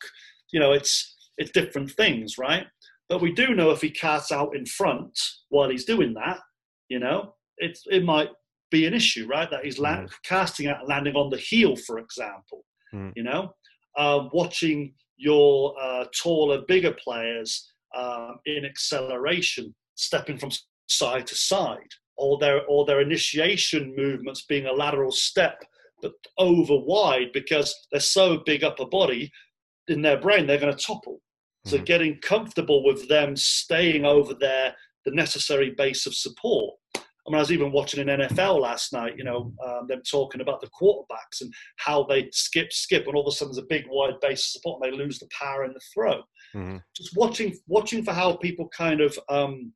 You know, it's it's different things, right? But we do know if he casts out in front while he's doing that, you know, it, it might be an issue, right? That he's land, mm. casting out landing on the heel, for example, mm. you know, uh, watching your uh, taller, bigger players uh, in acceleration, stepping from side to side, or their or their initiation movements being a lateral step, but over wide because they're so big upper body in their brain, they're going to topple. So mm-hmm. getting comfortable with them staying over there, the necessary base of support. I mean, I was even watching an NFL last night, you know, um, them talking about the quarterbacks and how they skip, skip, and all of a sudden there's a big wide base of support and they lose the power in the throw. Mm-hmm. Just watching, watching for how people kind of um,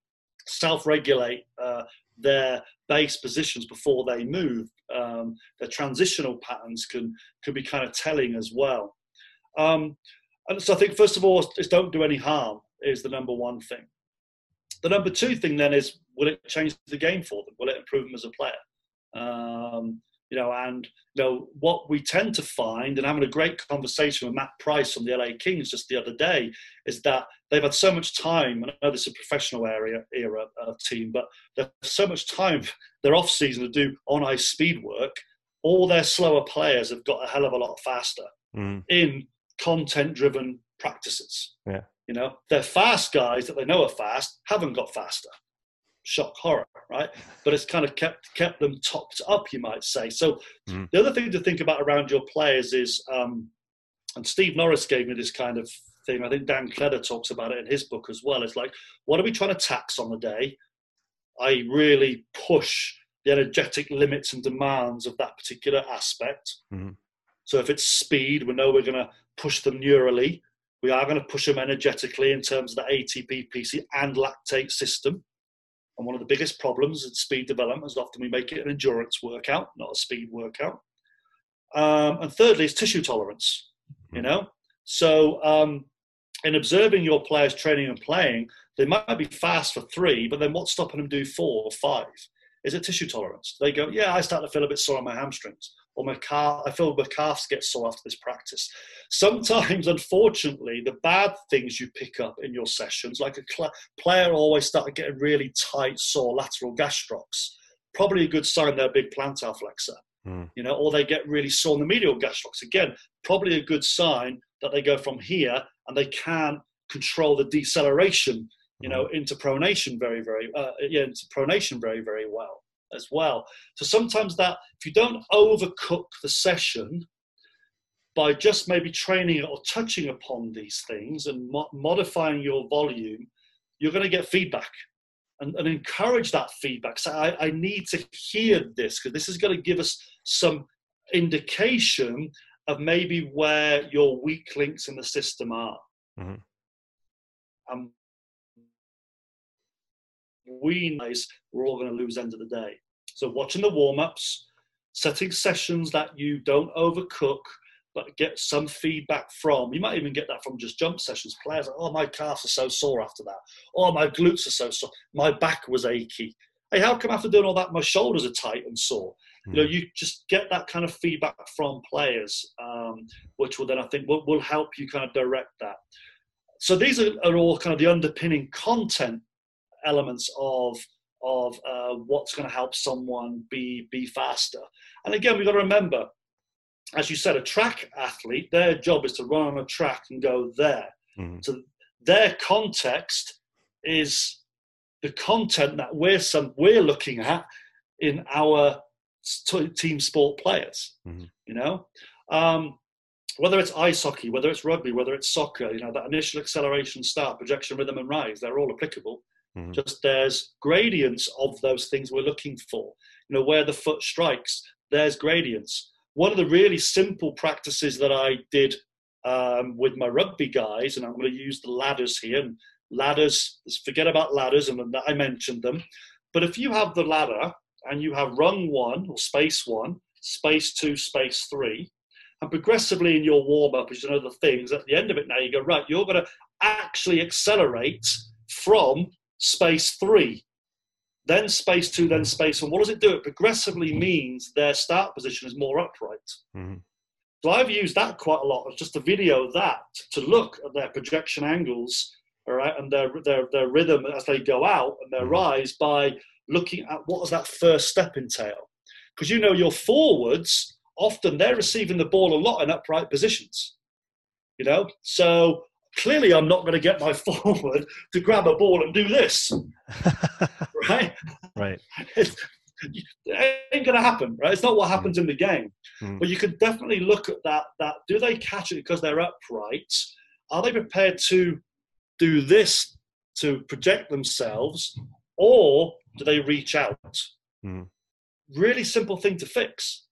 self-regulate uh, their base positions before they move. Um, their transitional patterns can can be kind of telling as well. Um, and so I think first of all, is don't do any harm is the number one thing. The number two thing then is will it change the game for them? Will it improve them as a player? Um, you know, and you know what we tend to find, and having a great conversation with Matt Price from the LA Kings just the other day, is that they've had so much time. And I know this is a professional area era uh, team, but there's so much time their off season to do on ice speed work. All their slower players have got a hell of a lot faster mm. in content driven practices. Yeah. You know, they're fast guys that they know are fast, haven't got faster. Shock horror, right? But it's kind of kept kept them topped up, you might say. So mm. the other thing to think about around your players is, um, and Steve Norris gave me this kind of thing. I think Dan Cledder talks about it in his book as well. It's like, what are we trying to tax on the day? I really push the energetic limits and demands of that particular aspect. Mm-hmm. So if it's speed, we know we're going to push them neurally. We are going to push them energetically in terms of the ATP, PC, and lactate system. And one of the biggest problems in speed development is often we make it an endurance workout, not a speed workout. Um, and thirdly, is tissue tolerance. You know, so um, in observing your players training and playing, they might be fast for three, but then what's stopping them do four or five? Is it tissue tolerance? They go, yeah, I start to feel a bit sore on my hamstrings or my calf, I feel my calves get sore after this practice. Sometimes, unfortunately, the bad things you pick up in your sessions, like a cl- player always started getting really tight, sore lateral gastrocs, probably a good sign they're a big plantar flexor. Mm. You know, or they get really sore in the medial gastrocs. Again, probably a good sign that they go from here and they can control the deceleration, you know, hmm. into pronation very, very, uh, yeah, into pronation very, very well as well. So sometimes that if you don't overcook the session by just maybe training or touching upon these things and mo- modifying your volume, you're going to get feedback and, and encourage that feedback. So I, I need to hear this because this is going to give us some indication of maybe where your weak links in the system are. Mm-hmm. Um, we know we're all going to lose end of the day. So watching the warm ups, setting sessions that you don't overcook, but get some feedback from. You might even get that from just jump sessions. Players, like, oh, my calves are so sore after that. Oh, my glutes are so sore. My back was achy. Hey, how come after doing all that, my shoulders are tight and sore? Mm. You know, hmm. you just get that kind of feedback from players, um, which will then I think will, will help you kind of direct that. So these are, are all kind of the underpinning content elements of of uh, what's going to help someone be be faster. And again, we've got to remember, as you said, a track athlete, their job is to run on a track and go there. Mm-hmm. So their context is the content that we're some we're looking at in our team sport players. Mm-hmm. You know, um, whether it's ice hockey, whether it's rugby, whether it's soccer, you know, that initial acceleration, start, projection, rhythm, and rise, they're all applicable. Mm-hmm. Just there's gradients of those things we're looking for. You know, where the foot strikes, there's gradients. One of the really simple practices that I did um, with my rugby guys, and I'm going to use the ladders here. And ladders, forget about ladders, and I mentioned them. But if you have the ladder and you have rung one or space one, space two, space three, and progressively in your warm up, as you know the things, at the end of it now you go, right, you're going to actually accelerate from space three, then space two, then space one. What does it do? It progressively means their start position is more upright. Mm-hmm. So I've used that quite a lot. It's just a video of that to look at their projection angles, all right, and their their, their rhythm as they go out and their mm-hmm. rise by looking at what does that first step entail. Because you know your forwards often they're receiving the ball a lot in upright positions. You know, so clearly I'm not going to get my forward to grab a ball and do this, right? Right. It, it ain't going to happen, right? It's not what happens mm. in the game. Mm. But you can definitely look at that. That do they catch it because they're upright? Are they prepared to do this to project themselves, or do they reach out? Mm. Really simple thing to fix.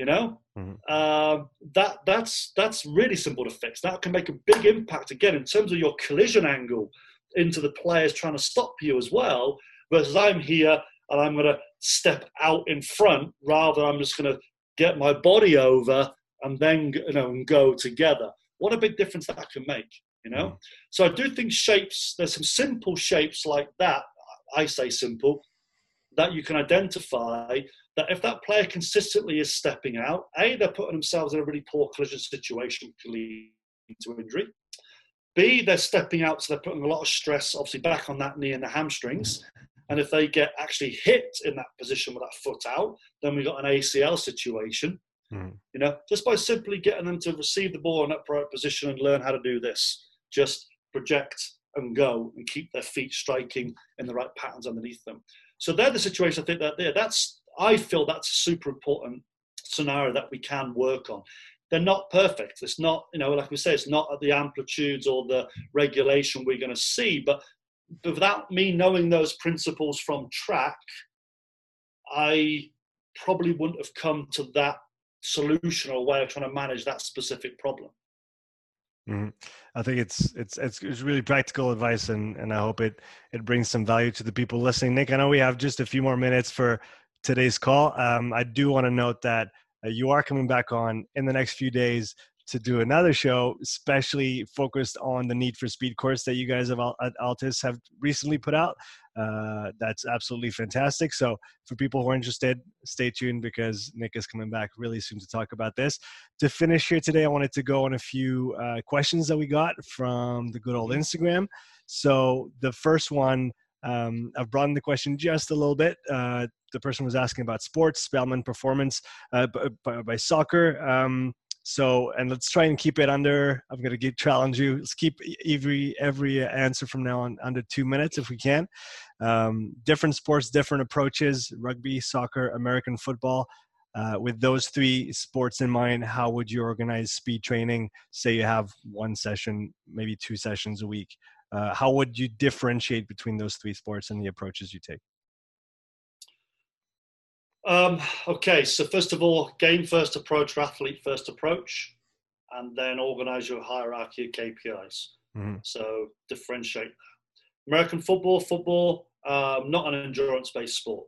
You know, mm-hmm. uh, that that's that's really simple to fix. That can make a big impact again in terms of your collision angle into the players trying to stop you as well. Versus I'm here and I'm going to step out in front rather I'm just going to get my body over and then you know and go together. What a big difference that can make, you know. Mm. So I do think shapes. There's some simple shapes like that. I say simple that you can identify that if that player consistently is stepping out, A, they're putting themselves in a really poor collision situation, which can lead to injury. B, they're stepping out, so they're putting a lot of stress, obviously, back on that knee and the hamstrings. And if they get actually hit in that position with that foot out, then we've got an ACL situation. Mm. You know, just by simply getting them to receive the ball in upright position and learn how to do this, just project and go and keep their feet striking in the right patterns underneath them. So they're the situation I think that there. That's I feel that's a super important scenario that we can work on. They're not perfect. It's not, you know, like we say, it's not at the amplitudes or the regulation we're going to see. But, without me knowing those principles from track, I probably wouldn't have come to that solution or way of trying to manage that specific problem. Mm-hmm. I think it's, it's it's it's really practical advice, and and I hope it it brings some value to the people listening. Nick, I know we have just a few more minutes for today's call. Um, I do want to note that uh, you are coming back on in the next few days to do another show, especially focused on the Need for Speed course that you guys have at Altis have recently put out. Uh, that's absolutely fantastic. So, for people who are interested, stay tuned because Nick is coming back really soon to talk about this. To finish here today, I wanted to go on a few uh, questions that we got from the good old Instagram. So, the first one um, I've broadened the question just a little bit. Uh, the person was asking about sports, Spellman performance uh, by, by, soccer. Um, so, and let's try and keep it under. I'm going to challenge you. Let's keep every every answer from now on under two minutes if we can. Um, different sports, different approaches: rugby, soccer, American football. Uh, with those three sports in mind, how would you organize speed training? Say you have one session, maybe two sessions a week. Uh, how would you differentiate between those three sports and the approaches you take? Um, okay, so first of all, game first approach or athlete first approach, and then organize your hierarchy of KPIs. Mm-hmm. So differentiate that. American football, football, um, not an endurance based sport.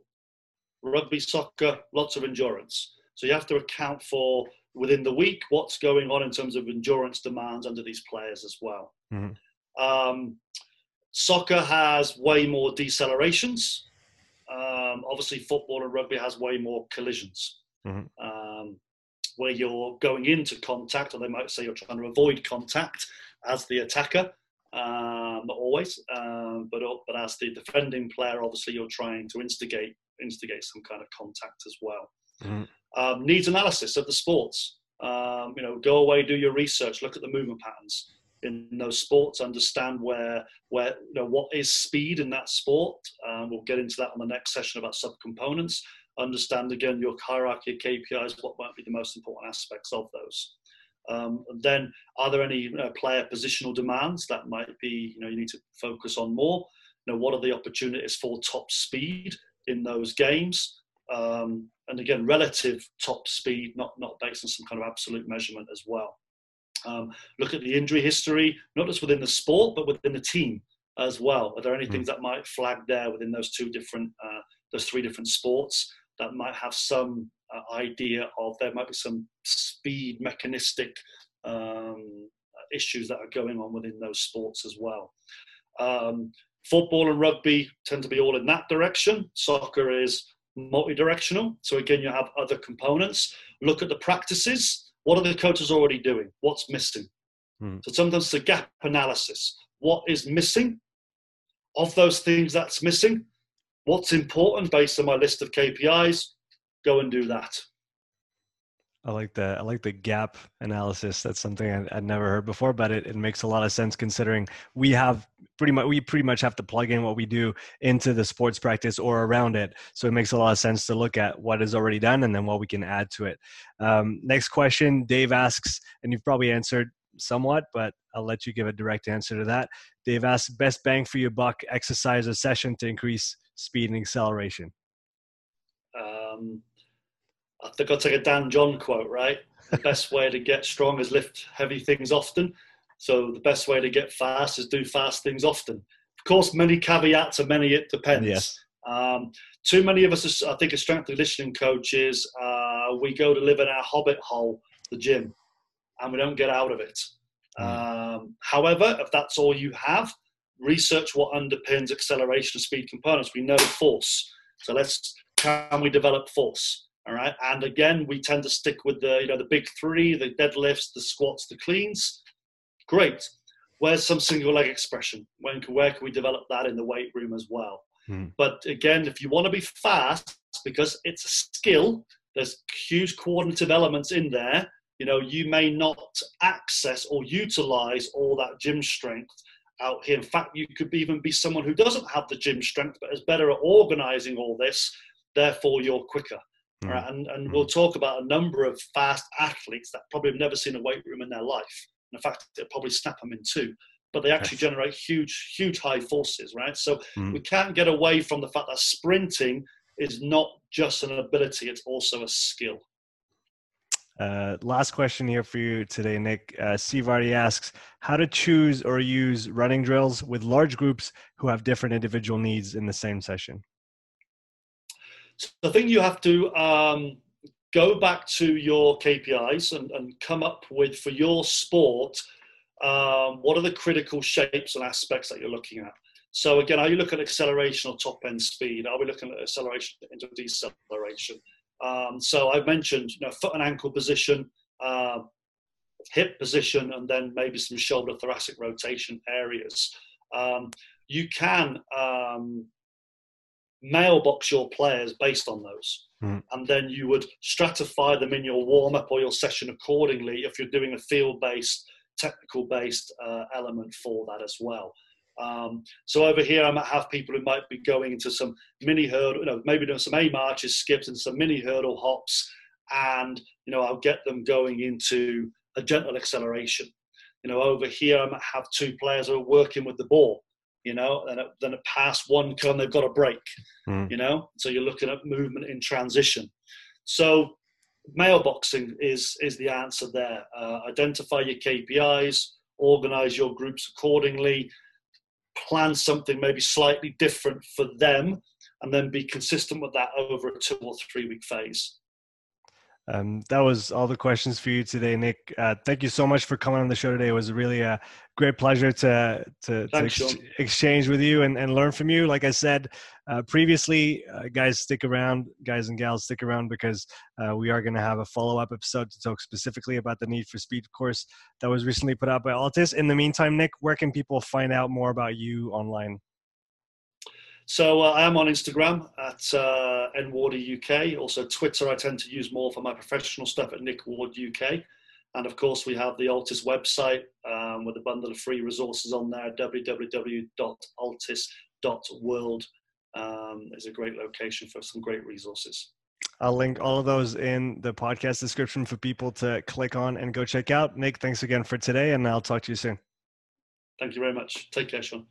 Rugby, soccer, lots of endurance. So you have to account for within the week what's going on in terms of endurance demands under these players as well. Mm-hmm. Um, soccer has way more decelerations. Um, obviously, football and rugby has way more collisions. Mm-hmm. Um, where you're going into contact, or they might say you're trying to avoid contact as the attacker, um, not always, um, but but as the defending player, obviously you're trying to instigate instigate some kind of contact as well. Mm-hmm. Um, needs analysis of the sports. Um, you know, go away, do your research, look at the movement patterns in those sports, understand where where you know what is speed in that sport. Um, we'll get into that on the next session about subcomponents. Understand again your hierarchy of KPIs, what might be the most important aspects of those. Um, then, are there any you know, player positional demands that might be you know you need to focus on more? You know, what are the opportunities for top speed in those games? Um, and again, relative top speed, not not based on some kind of absolute measurement as well. Um, look at the injury history, not just within the sport, but within the team as well. Are there any mm. things that might flag there within those two different, uh, those three different sports that might have some uh, idea of there might be some speed mechanistic um, issues that are going on within those sports as well. Um, football and rugby tend to be all in that direction. Soccer is multi-directional. So again, you have other components. Look at the practices what are the coaches already doing? What's missing? Hmm. So sometimes it's a gap analysis. What is missing? Of those things that's missing, what's important based on my list of KPIs? Go and do that. I like the I like the gap analysis. That's something I, would never heard before, but it, it makes a lot of sense considering we have pretty much we pretty much have to plug in what we do into the sports practice or around it. So it makes a lot of sense to look at what is already done and then what we can add to it. Um, next question, Dave asks, and you've probably answered somewhat, but I'll let you give a direct answer to that. Dave asks, best bang for your buck exercise or session to increase speed and acceleration. Um I think I'll take a Dan John quote, right? The best way to get strong is lift heavy things often. So the best way to get fast is do fast things often. Of course, many caveats and many it depends. Yes. Um, too many of us, I think, as strength and conditioning coaches, uh, we go to live in our hobbit hole, the gym, and we don't get out of it. Mm. Um, however, if that's all you have, research what underpins acceleration and speed components. We know force. So let's can we develop force? All right. And again, we tend to stick with the, you know, the big three, the deadlifts, the squats, the cleans. Great. Where's some single leg expression? When, where can we develop that in the weight room as well? Hmm. But again, if you want to be fast, because it's a skill, there's huge coordinative elements in there. You know, you may not access or utilize all that gym strength out here. In fact, you could even be someone who doesn't have the gym strength, but is better at organizing all this. Therefore, you're quicker. Mm. Right? And, and mm. we'll talk about a number of fast athletes that probably have never seen a weight room in their life. In fact, it'll probably snap them in two. But they actually yes. generate huge, huge high forces, right? So mm. we can't get away from the fact that sprinting is not just an ability; it's also a skill. Uh, last question here for you today, Nick. Uh, Steve already asks how to choose or use running drills with large groups who have different individual needs in the same session. So I think you have to um, go back to your KPIs and, and, come up with for your sport um, what are the critical shapes and aspects that you're looking at. So again, are you looking at acceleration or top end speed? Are we looking at acceleration into deceleration? Um, so I've mentioned you know foot and ankle position, uh, hip position, and then maybe some shoulder thoracic rotation areas. Um, you can um, mailbox your players based on those. Mm. And then you would stratify them in your warm up or your session accordingly if you're doing a field based, technical based uh, element for that as well. Um, so over here, I might have people who might be going into some mini hurdle, you know, maybe doing some A marches, skips, and some mini hurdle hops, and you know, I'll get them going into a gentle acceleration. You know, over here, I might have two players who are working with the ball, you know, and then it pass one come, they've got a break, mm. you know. So you're looking at movement in transition. So mailboxing is is the answer there. Uh, identify your KPIs, organize your groups accordingly, plan something maybe slightly different for them, and then be consistent with that over a two or three week phase. Um, that was all the questions for you today, Nick. Uh, thank you so much for coming on the show today. It was really a great pleasure to to, Thanks, to ex- exchange with you and, and learn from you. Like I said uh, previously, uh, guys, stick around, guys and gals, stick around because uh, we are going to have a follow up episode to talk specifically about the need for speed course that was recently put out by Altis. In the meantime, Nick, where can people find out more about you online? So uh, I am on Instagram at uh, nwarder UK. Also Twitter, I tend to use more for my professional stuff at Nick Ward UK. And of course, we have the Altis website um, with a bundle of free resources on there. www.altis.world um, is a great location for some great resources. I'll link all of those in the podcast description for people to click on and go check out. Nick, thanks again for today, and I'll talk to you soon. Thank you very much. Take care, Sean.